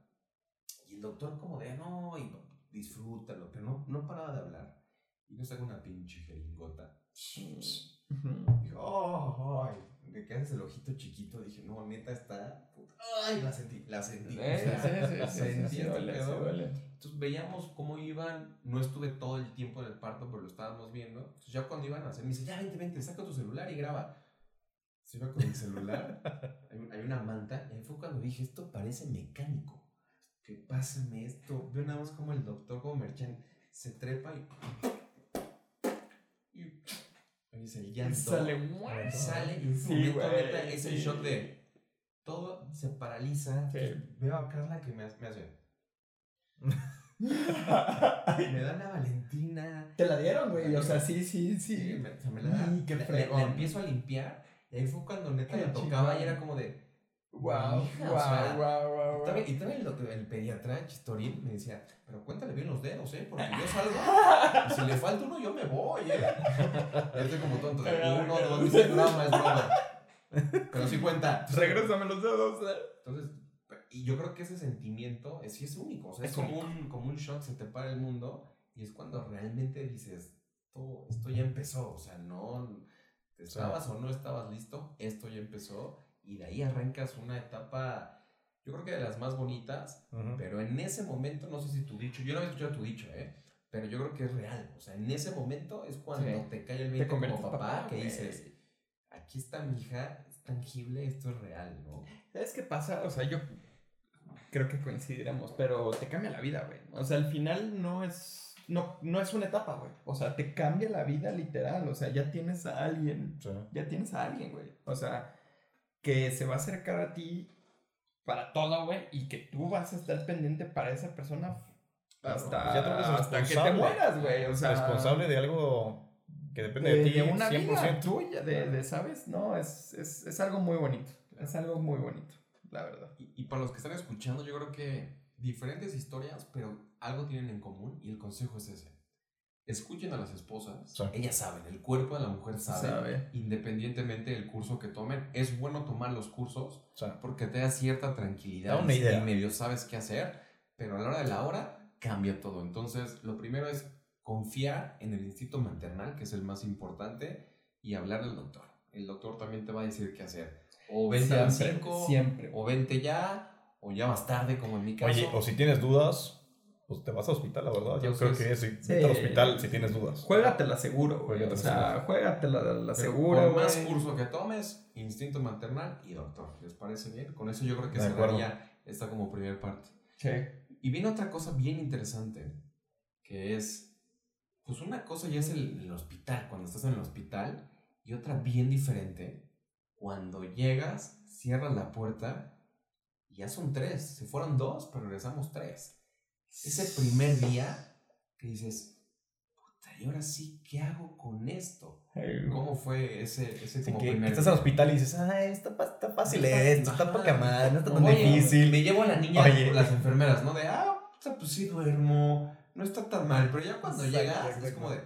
y el doctor como de, no, y disfrútalo, pero no, no paraba de hablar. Y yo saco una pinche jeringota. Dije, oh, ay, me quedas el ojito chiquito. Dije, no, neta está. puta, Ay, la sentí, la sentí. sentí. Entonces veíamos cómo iban, no estuve todo el tiempo en el parto, pero lo estábamos viendo. Entonces ya cuando iban a hacer, me dice, ya vente, vente, saca tu celular y graba. Se iba con el celular, hay, hay una manta, y ahí fue cuando dije, esto parece mecánico. ¿Qué pásame esto? Veo nada más como el doctor, como Merchan, se trepa. Y... Es el Y llanto. sale, Y sale y Sí, momento, güey, neta, es el sí. shot de... Todo se paraliza. Sí. Veo a Carla que me, hace- me hace... Me da la Valentina. Te la dieron, güey, o sea, sí, sí, Sí, sí. me, o sea, me la da. Y qué fregón. le empiezo a limpiar. Y ahí fue cuando neta la tocaba y era como de. Wow, Hija, wow, o sea, wow, wow, Y también, y también el, pediatra, Chistorín, me decía, pero cuéntale bien los dedos, ¿eh? Porque yo salgo y si le falta uno, yo me voy, ¿eh? Ya estoy como tonto de uno, dos, dice, broma, es broma. Pero sí cuenta. Regrésame los dedos. eh. Entonces, y yo creo que ese sentimiento es, sí es único. O sea, es, Es como, un, como un shock, se te para el mundo y es cuando realmente dices, esto, esto ya empezó. O sea, no estabas o no estabas listo, esto ya empezó y de ahí arrancas una etapa, yo creo que de las más bonitas, Ujú. pero en ese momento, no sé si tu dicho, yo no había escuchado tu dicho, ¿eh? Pero yo creo que es real. O sea, en ese momento es cuando Sí. te cae el Te 20 como papá, papá, que dices, aquí está mi hija, es tangible, esto es real, ¿no? ¿Sabes qué pasa? O sea, yo creo que coincidiremos, pero te cambia la vida, güey. O sea, al final no es no, no es una etapa, güey. O sea, te cambia la vida literal. O sea, ya tienes a alguien. Sí. Ya tienes a alguien, güey. O sea, que se va a acercar a ti para todo, güey. Y que tú vas a estar pendiente para esa persona hasta, pues hasta que te mueras, güey. O sea, responsable de algo que depende de, de, ti de una 100%. vida tuya, de, de, ¿sabes? No, es, es, es algo muy bonito. Es algo muy bonito, la verdad. Y, y para los que están escuchando, yo creo que diferentes historias, pero algo tienen en común y el consejo es ese. Escuchen a las esposas. Sí. Ellas saben, el cuerpo de la mujer sabe, Sabe. Independientemente del curso que tomen, es bueno tomar los cursos porque te da cierta tranquilidad Da una y- idea. y medio sabes qué hacer, pero a la hora de la hora cambia todo. Entonces, lo primero es confiar en el instinto maternal, que es el más importante, y hablarle al doctor. El doctor también te va a decir qué hacer. O vente a las Siempre, 5, siempre. o vente ya, o ya más tarde, como en mi caso. Oye, o si tienes dudas, pues te vas al hospital, la verdad. Yo creo Entonces, que sí, sí. vete al hospital si tienes dudas. Juégatela seguro, güey. Juégatela O sea, seguro. juégatela la Pero segura, Por más curso que tomes, instinto maternal y doctor. ¿Les parece bien? Con eso yo creo que De cerraría esta como primer parte. Sí. Y viene otra cosa bien interesante, que es, pues una cosa ya es el, el hospital, cuando estás en el hospital, y otra bien diferente, cuando llegas, cierras la puerta, y ya son tres, se fueron dos, pero regresamos tres. Ese primer día que dices, puta, y ahora sí, ¿qué hago con esto? ¿Cómo fue ese, ese como que, primer estás al hospital y dices, ay, está, está fácil Está- esto, está poca madre, no está tan Oye, difícil. Me llevo a la niña Oye. las enfermeras, ¿no? De, ah, pues sí duermo, no está tan mal, pero ya cuando llegas es como de,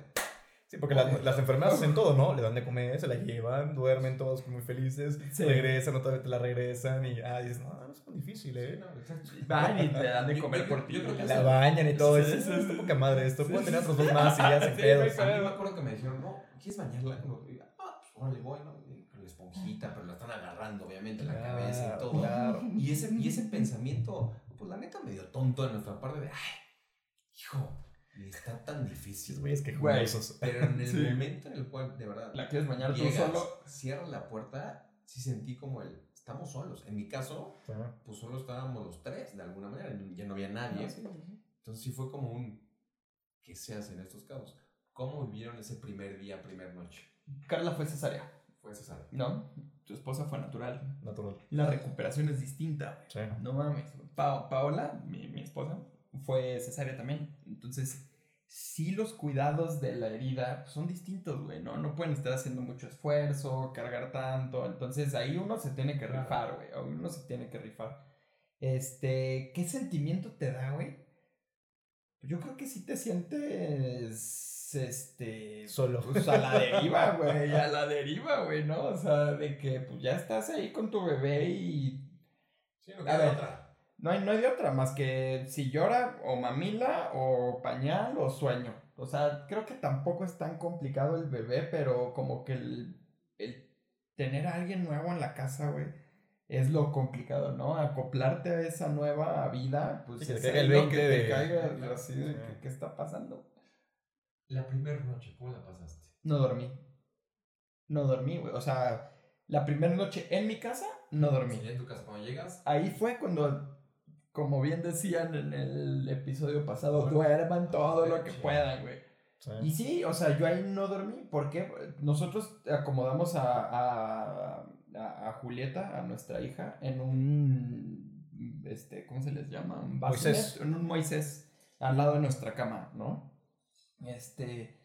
Sí, porque las, las enfermeras hacen todo, ¿no? Le dan de comer, se la llevan, duermen todos muy felices, Sí. regresan, otra vez te la regresan y ah, dices, no, no es tan difícil, sí, ¿eh? no, exacto. Van y te dan de comer yo- por ti. La bañan y todo, Sí, eso, sí, está sí. poca madre esto, Sí, puedo sí, tener sí. otros dos más y ya Sí, pedos. A mí me acuerdo que me dijeron, no, ¿quieres bañarla? Y yo, ah, pues órale, voy, ¿no? Con la esponjita, pero la están agarrando, obviamente, la cabeza y todo. claro. Y ese, y ese pensamiento, pues la neta medio tonto de nuestra parte de, ay, hijo, ni está tan difícil. güeyes que Güey. Pero en el Sí. momento en el cual, de verdad, ¿La quieres bañar tú solo? cierras la puerta, sí sentí como el, estamos solos. En mi caso, Ajá. pues solo estábamos los tres, de alguna manera, ya no había nadie. Ah, sí, sí, sí. Entonces sí fue como un, ¿qué se hace en estos casos? ¿Cómo vivieron ese primer día, primer noche? Carla fue cesárea, Fue César. ¿no? Tu esposa fue natural. Natural. La recuperación es distinta, güey. Sí. No mames. Pa- Paola, mi, mi esposa, fue cesárea también. Entonces, sí los cuidados de la herida pues, son distintos, güey, ¿no? No pueden estar haciendo mucho esfuerzo, cargar tanto. Entonces, ahí uno se tiene que rifar, güey. ahí Uno se tiene que rifar. Este, ¿qué sentimiento te da, güey? Yo creo que sí te sientes, este... Solo. Pues a la deriva, güey, a la deriva, güey, ¿no? O sea, de que pues ya estás ahí con tu bebé y Sí, no A ver. otra. No hay, no hay de otra más que si llora o mamila o pañal o sueño. O sea, creo que tampoco es tan complicado el bebé, pero como que el, el tener a alguien nuevo en la casa, güey, es lo complicado, ¿no? Acoplarte a esa nueva vida, pues Sí, que te es caiga el lo 20 que te caiga así de Sí. ¿qué está pasando? La primera noche, ¿cómo la pasaste? No dormí. No dormí, güey. O sea, la primera noche en mi casa, no dormí. Sí, en tu casa, cuando llegas, Ahí fue cuando, como bien decían en el episodio pasado, Duerman. duerman todo lo que puedan, güey. Sí. Y sí, o sea, yo ahí no dormí porque nosotros acomodamos a, a, a, Julieta, a nuestra hija, en un, este, ¿cómo se les llama? Un Moisés. En un Moisés, al lado de nuestra cama, ¿no? Este,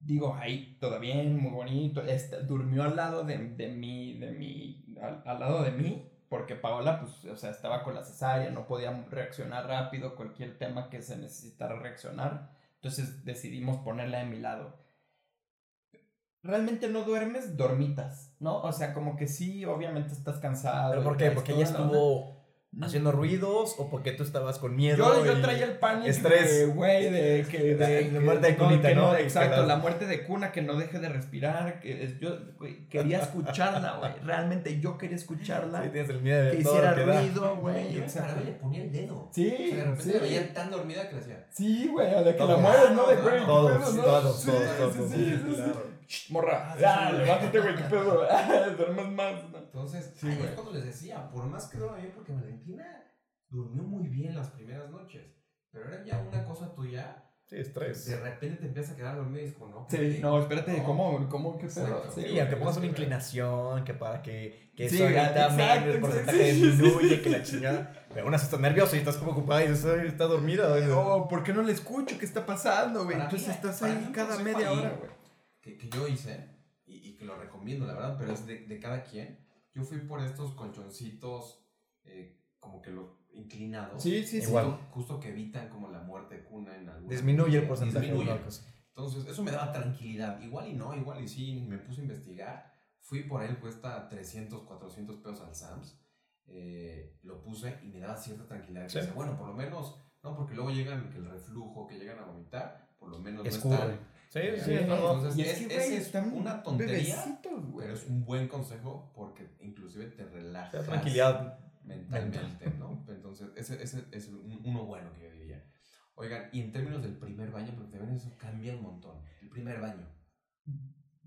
digo, ahí todo bien, muy bonito. Este, durmió al lado de, de mí, de mí, al, al lado de mí, porque Paola, pues, o sea, estaba con la cesárea, no podía reaccionar rápido, cualquier tema que se necesitara reaccionar. Entonces decidimos ponerla de mi lado. Realmente no duermes, dormitas, ¿no? O sea, como que sí, obviamente estás cansado. ¿Pero por qué? ¿Porque ella estuvo. Haciendo ruidos o porque tú estabas con miedo? Yo, traía el pánico estrés. de, güey, de que... De, La muerte de cunita, ¿no? Exacto, la- muerte de cuna, que no deje de respirar. Que yo quería escucharla, güey. Realmente yo quería escucharla. Sí, tienes el miedo de que todo hiciera que ruido, güey. yo exacto. le ponía el dedo. Sí, O sea, de repente sí. veía tan dormida que le decía, Sí, güey, a la que la Todos. mueves, ¿no? De Ah, güey, ¿qué todos, todos, todos, sí, todos, sí, sí, sí. claro. Shh, morra, Ah, ya, sí, sí. levántate, güey, qué pedo. Duermes más, ¿no? Entonces, Sí, ahí güey. es cuando les decía, por más que duerma bien, porque Valentina durmió muy bien las primeras noches, pero era ya una cosa tuya Sí, estrés. De repente te empiezas a quedar dormido y es como, no. Sí, espérate. no, espérate, No. ¿cómo? ¿Cómo? ¿Qué pedo? Exacto. Sí, güey. aunque pongas una inclinación, que para que, que Sí, eso exacto, menos, el porcentaje sí, sí, disminuye, que la chingada. Pero así estás nervioso y estás como ocupada y dices, "Ay, está dormida. güey". No, ¿por qué no le escucho? ¿Qué está pasando, güey? Entonces mí, estás ahí cada media hora, güey. Que, que yo hice y, y que lo recomiendo, la verdad, pero es de, de cada quien. Yo fui por estos colchoncitos eh, como que los inclinados. Sí, sí, sí. Igual. Justo, justo que evitan como la muerte cuna en algún Disminuye el porcentaje de Disminuye. cosa. Entonces, eso me daba tranquilidad. Igual y no, igual y sí, me puse a investigar. Fui por él, cuesta 300, 400 pesos al Sams. Eh, lo puse y me daba cierta tranquilidad. Sí. decía, bueno, por lo menos, no, porque luego llegan que el reflujo, que llegan a vomitar, por lo menos no Escurre. están. Sí, sí, no, entonces, Y es- es que, güey, es están una tontería, pero es un buen consejo porque inclusive te relaja. Te tranquilidad. mentalmente, ¿no? Entonces, ese, ese es un- uno bueno que yo diría. Oigan, y en términos del primer baño, porque también eso cambia un montón. El primer baño.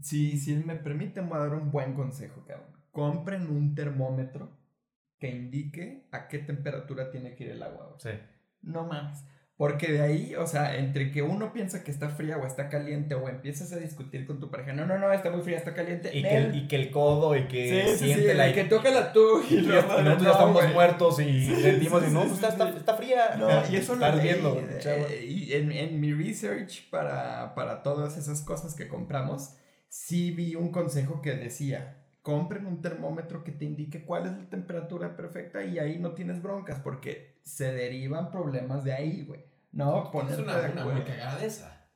Sí, si me permiten, voy a dar un buen consejo, cabrón. Compren un termómetro que indique a qué temperatura tiene que ir el agua, güey. Sí. No mames. Porque de ahí, o sea, entre que uno piensa que está fría o está caliente, o empiezas a discutir con tu pareja, no, no, no, está muy fría, está caliente. Y que, el, y que el codo y que sí, sí, sí, siente la... y que tócala tú. Y y no, nosotros no, ya estamos muertos y sentimos, y no, pues está, está, sí. está fría. No, y eso leí, ardiendo, eh, y en, en mi research para, para todas esas cosas que compramos, sí vi un consejo que decía, compren un termómetro que te indique cuál es la temperatura perfecta y ahí no tienes broncas porque se derivan problemas de ahí, güey. No, es ponerte una, una muy cagada de esa.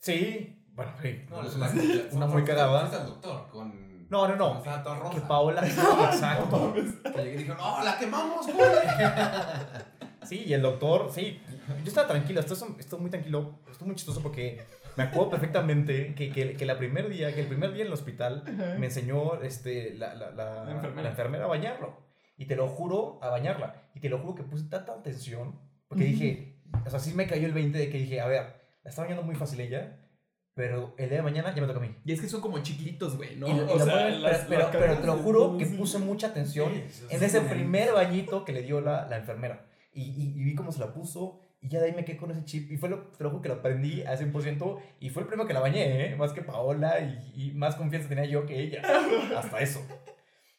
Sí, bueno, sí. No, es la- una, la- una fue- muy cagada. al doctor con... No, no, no. con estaba toda roja. Que Paola... Exacto. Que llegué y dijo, no, la quemamos, güey. Sí, y el doctor, sí. Yo estaba tranquilo, estoy, estoy muy tranquilo, estoy muy chistoso porque me acuerdo perfectamente que, que, que la primer día, que el primer día en el hospital me enseñó este, la, la, la, La enfermera. la enfermera a bañarlo. Y te lo juro, a bañarla. Y te lo juro que puse tanta atención porque dije, o sea, sí me cayó el 20 de que dije, a ver, la está bañando muy fácil ella, pero el día de mañana ya me toca a mí. Y es que son como chiquititos, güey, ¿no? Y, y O la sea, mueven, las- pero, las pero, pero te lo juro que puse mucha atención Sí, en ese primer bañito que le dio la, la enfermera. Y, y, y vi cómo se la puso y ya de ahí me quedé con ese chip. Y fue lo, te lo juro que lo aprendí al 100% y fue el primero que la bañé, ¿eh? Más que Paola y, y más confianza tenía yo que ella. Hasta eso.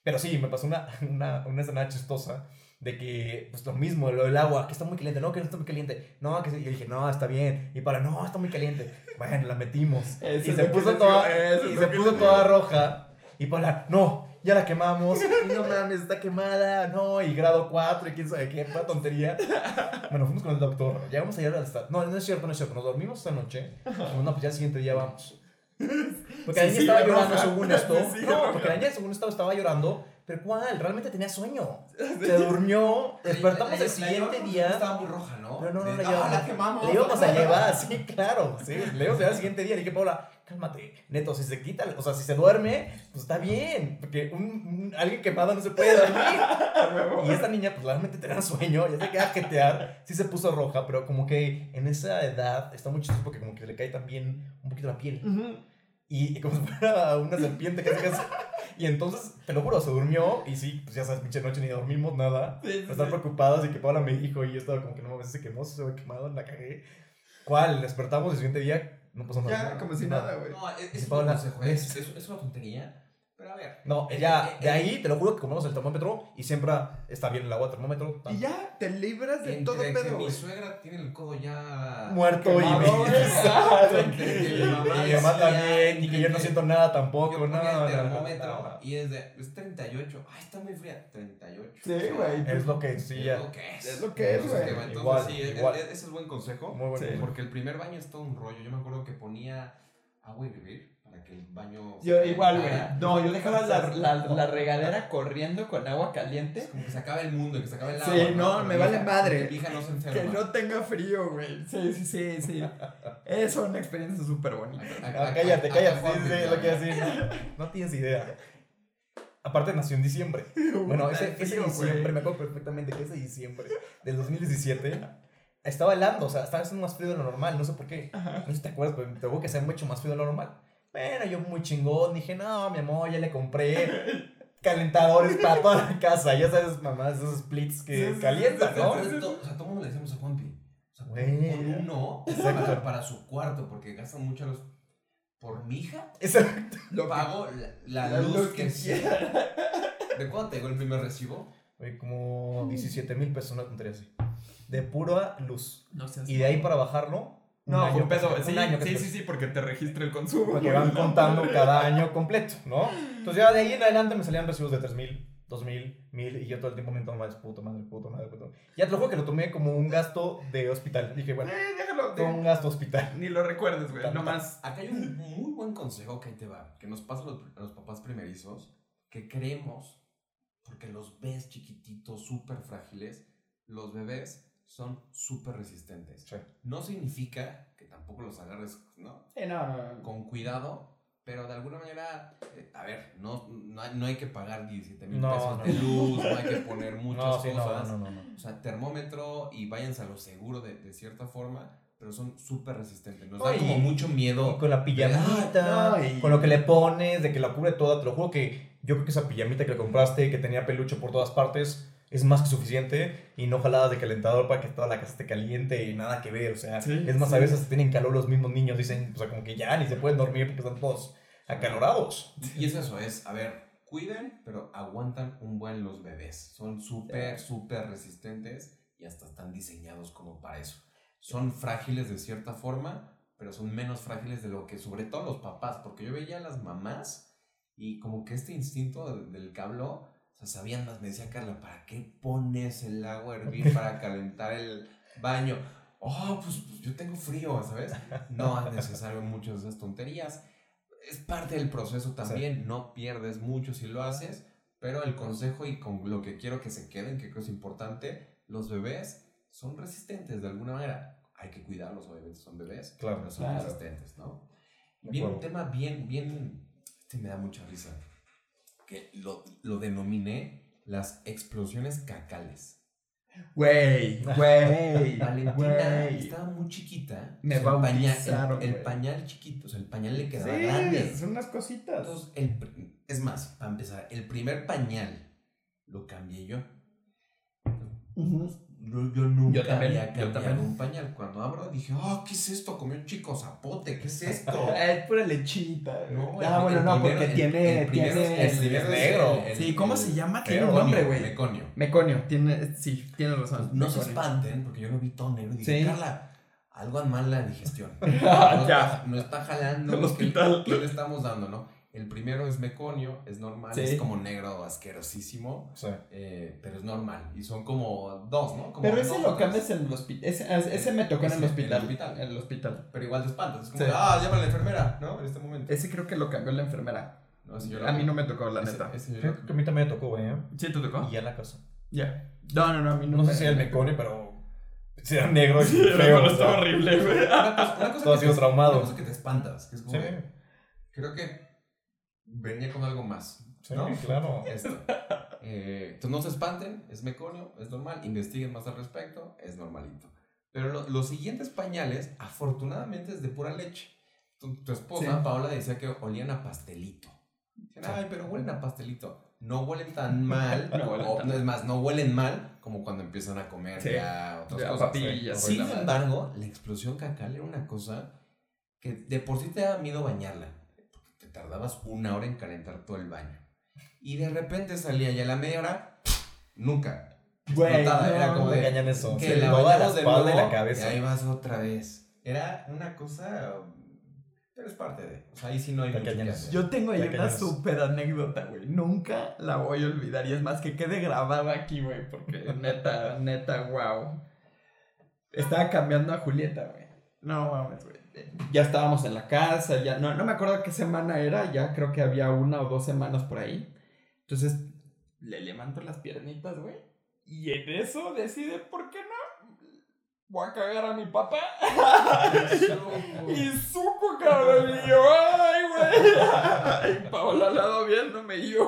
Pero sí, me pasó una, una, una escena chistosa de que, pues lo mismo, lo del agua, que está muy caliente, no, que no está muy caliente, no, que sí. Y yo dije, no, está bien. Y para, no, está muy caliente. Bueno, la metimos. Eso y se puso toda, y se puso toda roja. Y Paola, no, ya la quemamos. Y no mames, está quemada. No, y grado 4 y quién sabe qué, pura tontería. Bueno, fuimos con el doctor. Llegamos ayer al estado. No, no es cierto, no es cierto. Nos dormimos esta noche. No, pues ya el siguiente día vamos. Porque la Sí, niña sí, estaba roja. llorando según esto. Sí, no, roja. porque la niña según esto estaba llorando. Pero ¿cuál? Realmente tenía sueño. Se durmió. Despertamos el siguiente día. Estaba muy roja, ¿no? Pero no, no, "Ah, llevamos. la quemamos. Le íbamos a llevar, sí, claro. Sí, le íbamos a llevar el siguiente día. Le dije, Paula, cálmate. Neto, si se quita, o sea, si se duerme, pues está bien. Porque un- alguien quemado no se puede dormir. Y esta niña, pues realmente tenía sueño, ya se queda a jetear. Sí se puso roja, pero como que en esa edad está muy chistoso porque como que le cae también un poquito la piel. Y, y como si fuera una serpiente casi casi. Y entonces, te lo juro, se durmió. Y sí, pues ya sabes, pinche noche ni dormimos nada. Sí, sí, estar sí. preocupados y que Paula me dijo y yo estaba como que no mames, se quemó, se ve quemado, la cagué. ¿Cuál? Despertamos el siguiente día, no pasó nada. Ya, como si nada, güey. No, es, Dice es, Paola, ¿ves? es, es, es una tontería. Pero a ver. No, eh, de eh, ahí te lo juro que comemos el termómetro y siempre está bien el agua termómetro. Y ya, te libras de entre todo que pedo, mi suegra tiene el codo ya. Muerto y me- mamá Y mi mamá también, y que yo no siento nada tampoco, nada. el nada, termómetro nada. y es de. Es 38. Ay, está muy fría. 38. Sí, güey. Es lo que sí, Es lo que es. Es lo que es, güey. Entonces, Igual, sí, igual. ese es buen consejo. Muy bueno. Sí. Porque el primer baño es todo un rollo. Yo me acuerdo que ponía agua y vivir para que el baño. se Yo igual, güey. No, yo dejaba la, la, la regadera corriendo con agua caliente. Como que se acaba el mundo, que se acaba el Sí, agua. no, Pero me vale hija- madre. Hija no se Que no tenga frío, güey. Sí, sí, sí, sí. Es una experiencia súper bonita. Ah, cállate, cállate, sí, sí, sí, es lo que decir. No, no tienes idea. Aparte nació en diciembre. Bueno, ese, ese diciembre, me acuerdo perfectamente que ese diciembre del 2017 estaba helando, o sea, estaba haciendo más frío de lo normal, no sé por qué. Ajá. No sé si te acuerdas, pero tengo que hacer mucho más frío de lo normal. Bueno, yo muy chingón, dije, no, mi amor, ya le compré calentadores para toda la casa. Ya sabes, mamás, esos splits que Sí, calientan, sí, ¿no? O sea, todo el mundo le decíamos a Juanpi. O sea, con uno para, para su cuarto, porque gastan mucho los... Por mi hija, Exacto. Lo pago la, la la luz luz que que sea. ¿De cuándo te llegó el primer recibo? Güey, como 17 mil pesos, una tontería así. De pura luz. No Y de ahí para bajarlo. No, fue un pedo. Sí, sí, sí, sí, porque te registra el consumo. Porque van contando cada año completo, ¿no? Entonces ya de ahí en adelante me salían recibos de 3 mil, 2 mil, 1000 y yo todo el tiempo me tomaba más puto madre, puto madre, puto. Ya te lo juro que lo tomé como un gasto de hospital. Dije, bueno, Eh, déjalo. fue un gasto hospital. Ni lo recuerdes, güey. Tanto. Nomás. Acá hay un muy buen consejo que ahí te va, que nos pasa a los papás primerizos, que creemos, porque los ves chiquititos, súper frágiles, los bebés son súper resistentes. Sí. No significa que tampoco los agarres, ¿no? No, no, no. Con cuidado, pero de alguna manera, eh, a ver, no, no, hay, no hay que pagar 17 mil No, pesos de luz, no hay que poner muchas sí, cosas. no, no, no. O sea, termómetro y váyanse a lo seguro de, de cierta forma, pero son súper resistentes. Nos No, da como mucho miedo. Y con la pijamita, y- con lo que le pones, de que la cubre toda, te lo juro que yo creo que esa pijamita que le compraste, que tenía peluche por todas partes, es más que suficiente y no jaladas de calentador para que toda la casa esté caliente y nada que ver, o sea, Sí, es más, sí. a veces tienen calor los mismos niños, dicen, o sea, como que ya ni se pueden dormir porque están todos acalorados. Y es eso, es, a ver, cuiden, pero aguantan un buen los bebés. Son súper, súper resistentes y hasta están diseñados como para eso. Son frágiles de cierta forma, pero son menos frágiles de lo que, sobre todo los papás, porque yo veía a las mamás y como que este instinto del, del cablo, sea, sabían más, me decía Carla, ¿para qué pones el agua a hervir para calentar el baño? Oh, pues, pues yo tengo frío, ¿sabes? No es necesario muchas de esas tonterías. Es parte del proceso también, no pierdes mucho si lo haces, pero el consejo y con lo que quiero que se queden, que creo es importante, los bebés son resistentes de alguna manera. Hay que cuidarlos, obviamente son bebés, Claro, pero son claro. resistentes, ¿no? Bien, un tema bien, bien, este me da mucha risa, que lo, lo denominé las explosiones cacales. Güey, güey. Valentina estaba muy chiquita. Me o sea, el el, pañal chiquito, o sea, el pañal le Sí, quedaba grande. son unas cositas. Entonces, el es más, para empezar, el primer pañal lo cambié yo. Ujú. Yo, yo nunca Yo también, había yo cambiado también. un pañal. Cuando abro dije, oh, ¿qué es esto? Comió un chico zapote, ¿qué es esto? Es pura lechita. No, ah, bueno, no, primero- porque el- tiene. el primero tiene es- el primero es negro. Sí, ¿cómo se llama? Tiene un nombre, güey. meconio. Meconio, tiene, sí, tienes razón. No se Meconio. espanten, porque yo lo vi todo negro y dije, Sí. Carla, algo anda mal la digestión. No, Ya. está, no está jalando. El ¿qué- hospital. ¿Qué, le estamos dando, no? El primero es meconio, es normal, Sí. es como negro asquerosísimo, Sí. eh, pero es normal. Y son como dos, ¿no? Como Pero ese lo cambias en el hospital. Ese, ese me tocó en el en el hospital. hospital. En el hospital. Pero igual te espantas. Es como, Sí. ah, llama a la enfermera, ¿no? En este momento. Ese creo que lo cambió la enfermera. No, ese yo lo- A mí no me tocó, la ese- neta. ese Creo que a mí también me tocó, güey. ¿eh? ¿Sí te tocó? Y ya la casa. Ya. No, no, no, a mí no, No sé si era el meconio, pero sí era negro y Sí, feo. pero estaba horrible, güey. Una cosa, una cosa Todo que ha sido te- traumado. Una cosa que te espantas, que es como, Sí, creo que venía con algo más. sí, ¿no? claro. Esto. Eh, entonces no se espanten, es meconio, es normal, investiguen más al respecto, es normalito. Pero lo- los siguientes pañales, afortunadamente, es de pura leche. Tu, tu esposa, Sí. Paola, decía que olían a pastelito. Dicen, Ay, pero huelen a pastelito. No huelen tan mal, No huelen o, tan no, es más, no huelen mal como cuando empiezan a comer Sí. ya otras Ya, cosas. papillas. Sin embargo, la explosión cacal era una cosa que de por sí te daba miedo bañarla. Tardabas una hora en calentar todo el baño. Y de repente salía ya a la media hora, nunca. Güey, explotada, era no, como No de- te engañan eso. Que Sí, la bañamos de espalda y la cabeza. Y ahí vas otra vez. Era una cosa. Pero es parte de. O sea, ahí sí no hay Te mucho. Yo tengo ahí una súper anécdota, güey. Nunca la voy a olvidar. Y es más, que quede grabada aquí, güey. Porque neta, neta, wow. Estaba cambiando a Julieta, güey. No mames, güey. Ya estábamos en la casa, ya. No, no me acuerdo qué semana era. Ya creo que había una o dos semanas por ahí. Entonces, le levanto las piernitas, güey. Y en eso decide, ¿por qué no? Voy a cagar a mi papá. Y supo, cabrón, y yo, ay, güey. Y Paola al lado viéndome, y yo.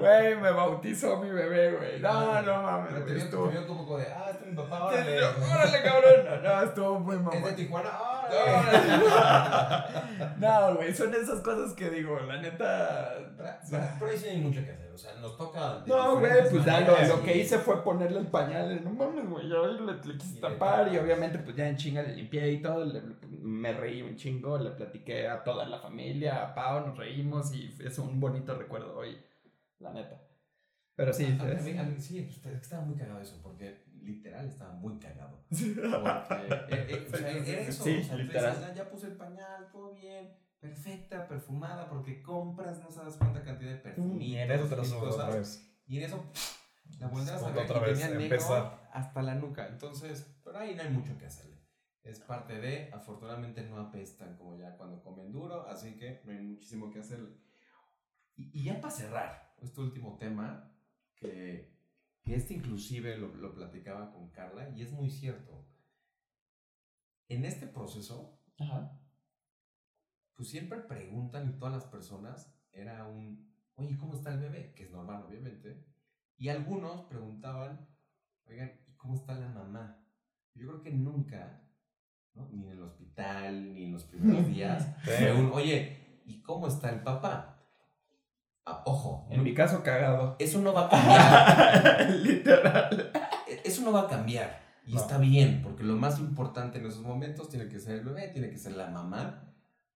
Güey, me bautizó mi bebé, güey. No, no mames, Pero te vio, Estuvo... te vio como de, ah, este es mi papá, Órale, órale. cabrón. No, estuvo muy Es de mamón. Tijuana, órale. No, güey, son esas cosas que digo, la neta. Pero ahí sí hay mucho que hacer, o sea, nos toca. No, güey, pues ya lo, lo que hice fue ponerle el pañal. No mames, güey, yo le, le quise Y tapar y obviamente pues ya en chinga le limpié y todo. le- me reí un chingo, le platiqué a toda la familia, a Pau, nos reímos y es un bonito recuerdo hoy, la neta. Pero sí, A- a mí- a mí- sí, pues, estaba muy cagado eso, porque literal estaba muy cagado. Porque, o sea, era eso, Sí, o sea, tú literal. dices, "Ah, ya puse el pañal, todo bien, perfecta, perfumada, porque compras, no sabes cuánta cantidad de perfumitos Y en eso te lo subo otra vez. Y en eso la volteas a Otra vez, tenía negro hasta la nuca. Entonces, pero ahí no hay mucho que hacerle. Es parte de, afortunadamente no apestan como ya cuando comen duro, así que no hay muchísimo que hacerle. Y, y ya para cerrar, este último tema, que, que este inclusive lo, lo platicaba con Carla, y es muy cierto. En este proceso, Ajá. pues siempre preguntan y todas las personas era un, oye, ¿cómo está el bebé? Que es normal, obviamente. Y algunos preguntaban, oigan, ¿y cómo está la mamá? Yo creo que nunca, ¿no? ni en el hospital, ni en los primeros días, Sí. un, oye, ¿y cómo está el papá? Ah, ojo, En mi caso, cagado. eso no va a cambiar. Literal. Eso no va a cambiar. Y No. está bien, porque lo más importante en esos momentos tiene que ser el bebé, tiene que ser la mamá.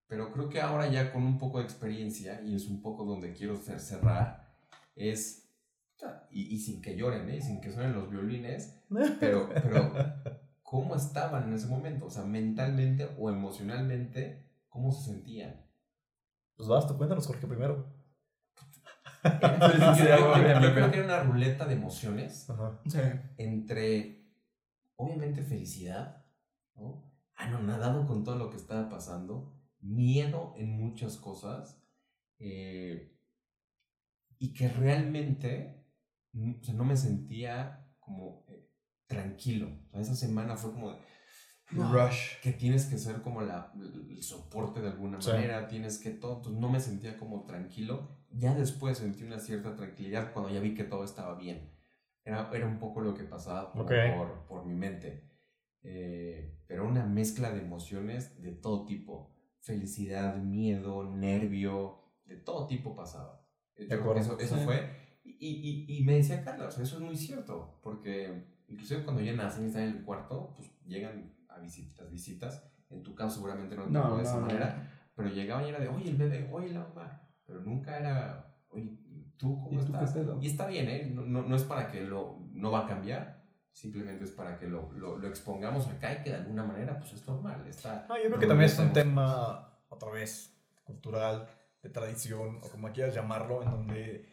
Pero creo que ahora ya con un poco de experiencia, y es un poco donde quiero cer- cerrar, es, y, y sin que lloren, ¿eh? sin que suenen los violines, pero, pero ¿cómo estaban en ese momento? O sea, mentalmente o emocionalmente, ¿cómo se sentían? Pues vas, tú cuéntanos, Jorge, primero. Yo, creo que era una ruleta de emociones Ajá. Sí. entre, obviamente, felicidad, ¿no? anonadado con todo lo que estaba pasando, miedo en muchas cosas, eh, y que realmente mm, o sea, no me sentía como eh, tranquilo. O sea, esa semana fue como de, no, Rush. que tienes que ser como la, el soporte de alguna Sí. manera, tienes que todo, entonces no me sentía como tranquilo. Ya después sentí una cierta tranquilidad cuando ya vi que todo estaba bien. Era, era un poco lo que pasaba como Ok. por, por mi mente. Eh, pero una mezcla de emociones de todo tipo. Felicidad, miedo, nervio, de todo tipo pasaba. Creo que acuerdo. Eso, eso Sí. fue. Y, y, y me decía Carla, o sea, eso es muy cierto, porque inclusive cuando ya nacen y están en el cuarto, pues llegan a visitas, visitas. En tu caso seguramente no, No, no, no, de esa no. manera, pero llegaban y era de, oye, el bebé, oye, la mamá. Pero nunca era, oye, ¿tú cómo ¿Y tú qué estás? pedo? Y está bien, ¿eh? No, no, no es para que lo, no va a cambiar, simplemente es para que lo, lo, lo expongamos acá y que de alguna manera, pues es normal, está... No, yo creo que también es un tema, otra vez, cultural, de tradición, o como quieras llamarlo, en donde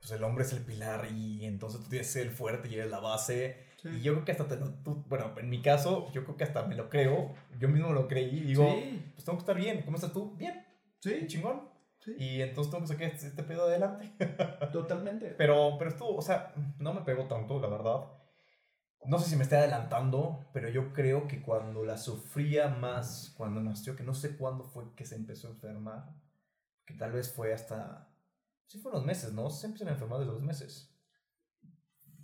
pues, el hombre es el pilar y entonces tú tienes que ser el fuerte y eres la base. Y yo creo que hasta te tú- bueno, en mi caso, yo creo que hasta me lo creo, yo mismo lo creí y digo, Sí. pues tengo que estar bien, ¿cómo estás tú? Bien, Sí, chingón. Sí. Y entonces tengo que sacar este, este pedo adelante. Totalmente. Pero, pero estuvo, o sea, no me pegó tanto, la verdad. No sé si me estoy adelantando, pero yo creo que cuando la sufría más, cuando nació, que no sé cuándo fue que se empezó a enfermar, que tal vez fue hasta... Sí fue unos meses, ¿no? Se empiezan a enfermar desde los meses.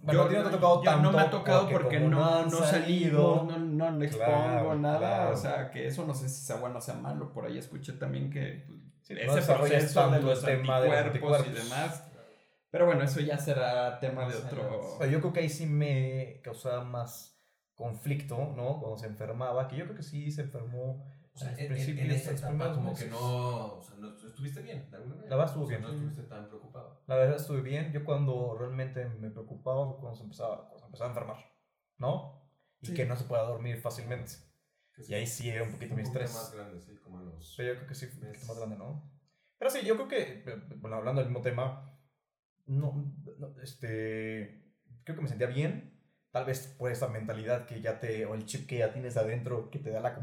Bueno, a ti no te ha tocado yo tanto. no me ha tocado porque, no, no salido. no, no le expongo Claro, nada. claro. O sea, que eso no sé si sea bueno o sea malo. Por ahí escuché también que pues, Sí, no ese desarrollas proceso de tanto los el tema de los anticuerpos y demás. Pero bueno, eso ya será tema de otro. adelante. O sea, yo creo que ahí sí me causaba más conflicto, ¿no? Cuando se enfermaba, que yo creo que sí se enfermó O sea, en, en- principio en esa etapa como que meses. no, o sea, no estuviste bien, de alguna manera. La verdad estuvo O sea, bien. No estuviste tan preocupado. La verdad estuve bien. Yo cuando realmente me preocupaba fue cuando se empezaba, cuando se empezaba a enfermar, ¿no? Y Sí. que no se pueda dormir fácilmente. Y ahí sí era un poquito mi un estrés. más grande, sí, como a los... Pero yo creo que sí un poquito más grande, ¿no? Pero sí, yo creo que, eh, bueno, hablando del mismo tema, no, no, este, creo que me sentía bien. Tal vez por esa mentalidad que ya te, o el chip que ya tienes adentro, que te da la,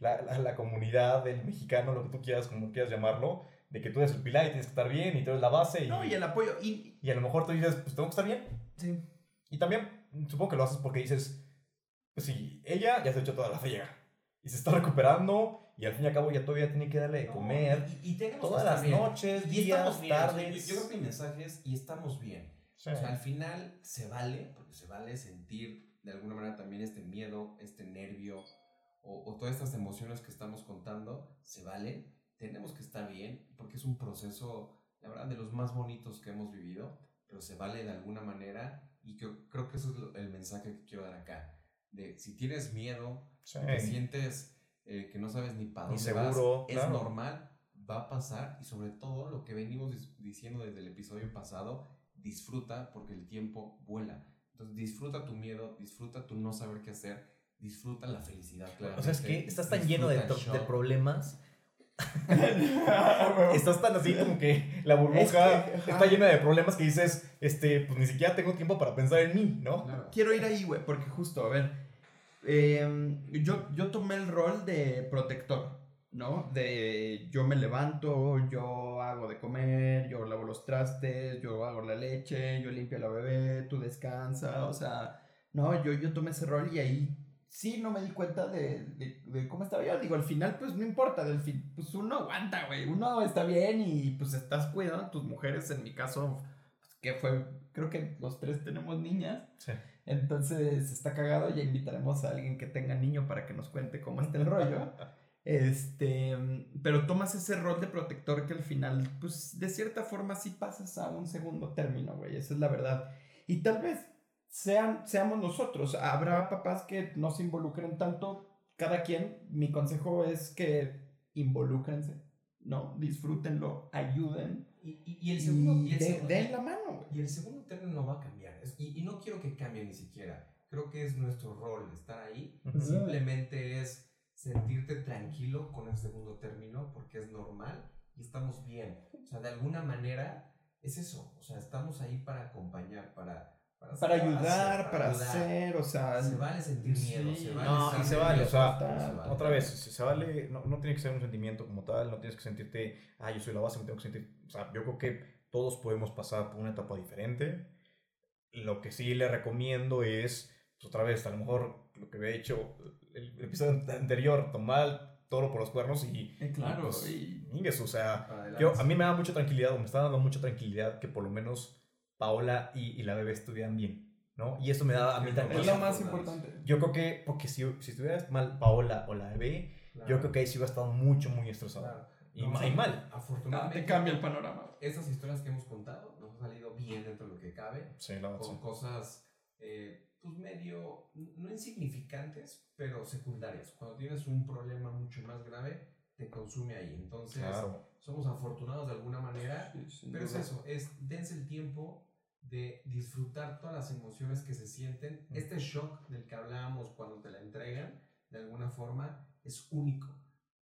la, la, la comunidad del mexicano, lo que tú quieras, como quieras llamarlo, de que tú eres el pilar y tienes que estar bien y tú eres la base. Y, No, y el apoyo. Y, y a lo mejor tú dices, pues tengo que estar bien. sí. Y también supongo que lo haces porque dices, pues sí, ella ya se ha hecho toda la friega. Y se está recuperando y al fin y al cabo ya todavía tiene que darle de No, comer y, y tenemos todas que las bien. noches, Y estamos días, bien, tardes. yo, yo creo que el mensaje es, y estamos bien. Sí. O sea, al final se vale, porque se vale sentir de alguna manera también este miedo, este nervio, o, o todas estas emociones que estamos contando, se valen. Tenemos que estar bien, porque es un proceso, la verdad, de los más bonitos que hemos vivido, pero se vale de alguna manera, y creo, creo que eso es el mensaje que quiero dar acá. De si tienes miedo, Sí. te sientes eh, que no sabes ni para dónde seguro, vas, es claro. normal, va a pasar y sobre todo lo que venimos diciendo desde el episodio pasado, disfruta porque el tiempo vuela. Entonces disfruta tu miedo, disfruta tu no saber qué hacer, disfruta la felicidad, claro. O sea, es que estás tan lleno de, de problemas. Estás tan así como que la burbuja Es que, está llena de problemas que dices, este, pues ni siquiera tengo tiempo para pensar en mí, ¿no? Claro. Quiero ir ahí, güey, porque justo, a ver, eh, yo, yo tomé el rol de protector, ¿no? De yo me levanto, yo hago de comer, yo lavo los trastes, yo hago la leche, yo limpio a la bebé, tú descansa, o sea, no, yo, yo tomé ese rol y ahí sí no me di cuenta de, de, cómo estaba yo. Digo, al final, pues no importa, del fin, pues uno aguanta, güey, uno está bien y pues estás cuidando a tus mujeres, en mi caso, que fue, creo que los tres tenemos niñas. Sí. Entonces está cagado, ya invitaremos a alguien que tenga niño para que nos cuente cómo está el rollo. Este, pero tomas ese rol de protector que al final, pues de cierta forma sí pasas a un segundo término, güey, esa es la verdad. Y tal vez sean, seamos nosotros, habrá papás que no se involucren tanto, cada quien, mi consejo es que involúcrense, ¿no? Disfrútenlo, ayuden Y, y- y el segundo... y y el de- segundo- den la mano, Y el segundo término no va a cambiar. Es- y, y no quiero que cambie ni siquiera. Creo que es nuestro rol estar ahí. Ujú. Simplemente es sentirte tranquilo con el segundo término porque es normal y estamos bien. O sea, de alguna manera es eso. O sea, estamos ahí para acompañar, para... Para, Para hacer, ayudar, para ayudar. hacer, o sea... Se vale sentir Sí. miedo, se vale No, y se vale, o sea, se vale. Otra vez, se, se vale, no, no tiene que ser un sentimiento como tal, no tienes que sentirte, ah, yo soy la base, me tengo que sentir, o sea, yo creo que todos podemos pasar por una etapa diferente. Lo que sí le recomiendo es, pues, otra vez, a lo mejor lo que había hecho el episodio anterior, tomar toro por los cuernos y, Eh, claro, pues, y- ingues, o sea, adelante. yo, a mí me da mucha tranquilidad, o me está dando mucha tranquilidad que por lo menos Paola y, y la bebé estudian bien, ¿no? Y eso me da a mí lo es lo más importante. Yo creo que, porque si, si estuvieras mal Paola o la bebé, Claro. yo creo que ahí sí hubiera estado mucho, muy estresado. Claro. Y, No, ma- o sea, y mal. Afortunadamente. te cambia el panorama. Estas historias que hemos contado nos han salido bien dentro de lo que cabe. Sí, la verdad. con sí. cosas eh, pues medio, no insignificantes, pero secundarias. Cuando tienes un problema mucho más grave, te consume ahí. Entonces, Claro. somos afortunados de alguna manera, Sí, pero es duda. eso, es dense el tiempo de disfrutar todas las emociones que se sienten. Mm. Este shock del que hablábamos cuando te la entregan, de alguna forma, es único.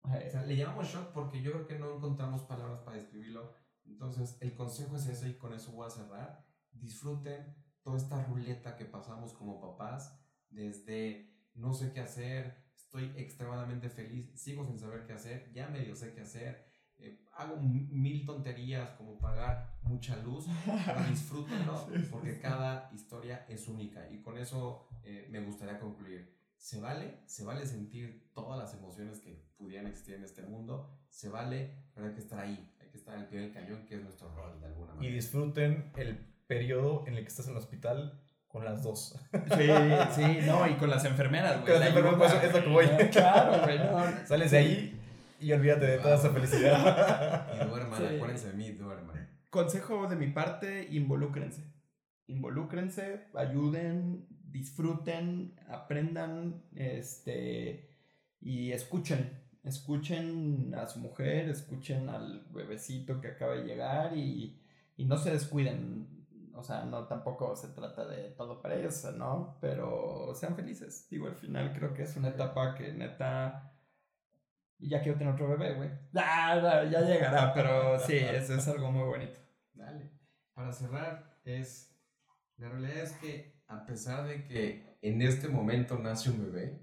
O sea, le llamamos shock porque yo creo que no encontramos palabras para describirlo. Entonces, el consejo es ese y con eso voy a cerrar. Disfruten toda esta ruleta que pasamos como papás, desde no sé qué hacer, estoy extremadamente feliz, sigo sin saber qué hacer, ya medio sé qué hacer, eh, hago mil tonterías como pagar mucha luz, pero disfrútenlo porque cada historia es única y con eso eh, me gustaría concluir. Se vale, se vale sentir todas las emociones que pudieran existir en este mundo, se vale, pero hay que estar ahí, hay que estar al pie del cañón, que es nuestro rol de alguna Y manera. disfruten el periodo en el que estás en el hospital con las dos. Sí, sí, no, y con las enfermeras, güey. Con las la enfermeras, ayuda, es lo que voy. Claro, güey, no. Sales de ahí y olvídate de toda esa felicidad. Y duerman, Sí. acuérdense de mí, duerman. Consejo de mi parte, involúcrense. Involúcrense, ayuden, disfruten, aprendan, este, y escuchen. Escuchen a su mujer, escuchen al bebecito que acaba de llegar y, y no se descuiden. O sea, no tampoco se trata de todo para ellos, ¿no? Pero sean felices. Digo, al final creo que es una etapa que neta... Ya quiero tener otro bebé, güey. Ah, ya llegará, pero sí, eso es algo muy bonito. Dale. Para cerrar, es. La realidad es que, a pesar de que en este momento nace un bebé,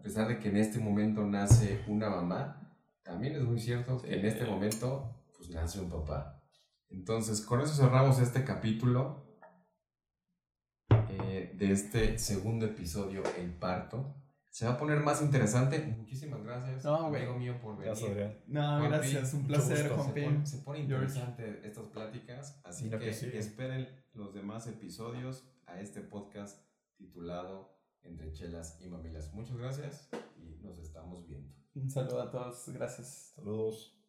a pesar de que en este momento nace una mamá, también es muy cierto sí, que en este momento pues nace un papá. Entonces, con eso cerramos este capítulo eh, de este segundo episodio, El Parto. Se va a poner más interesante. Muchísimas gracias, no, amigo mío, por venir. Gracias, no, Juan gracias. P, un placer, Juan se, pone, se pone, interesante George. estas pláticas, así que, que esperen los demás episodios a este podcast titulado entre chelas y mamilas. Muchas gracias y nos estamos viendo. Un saludo a todos, gracias. Saludos.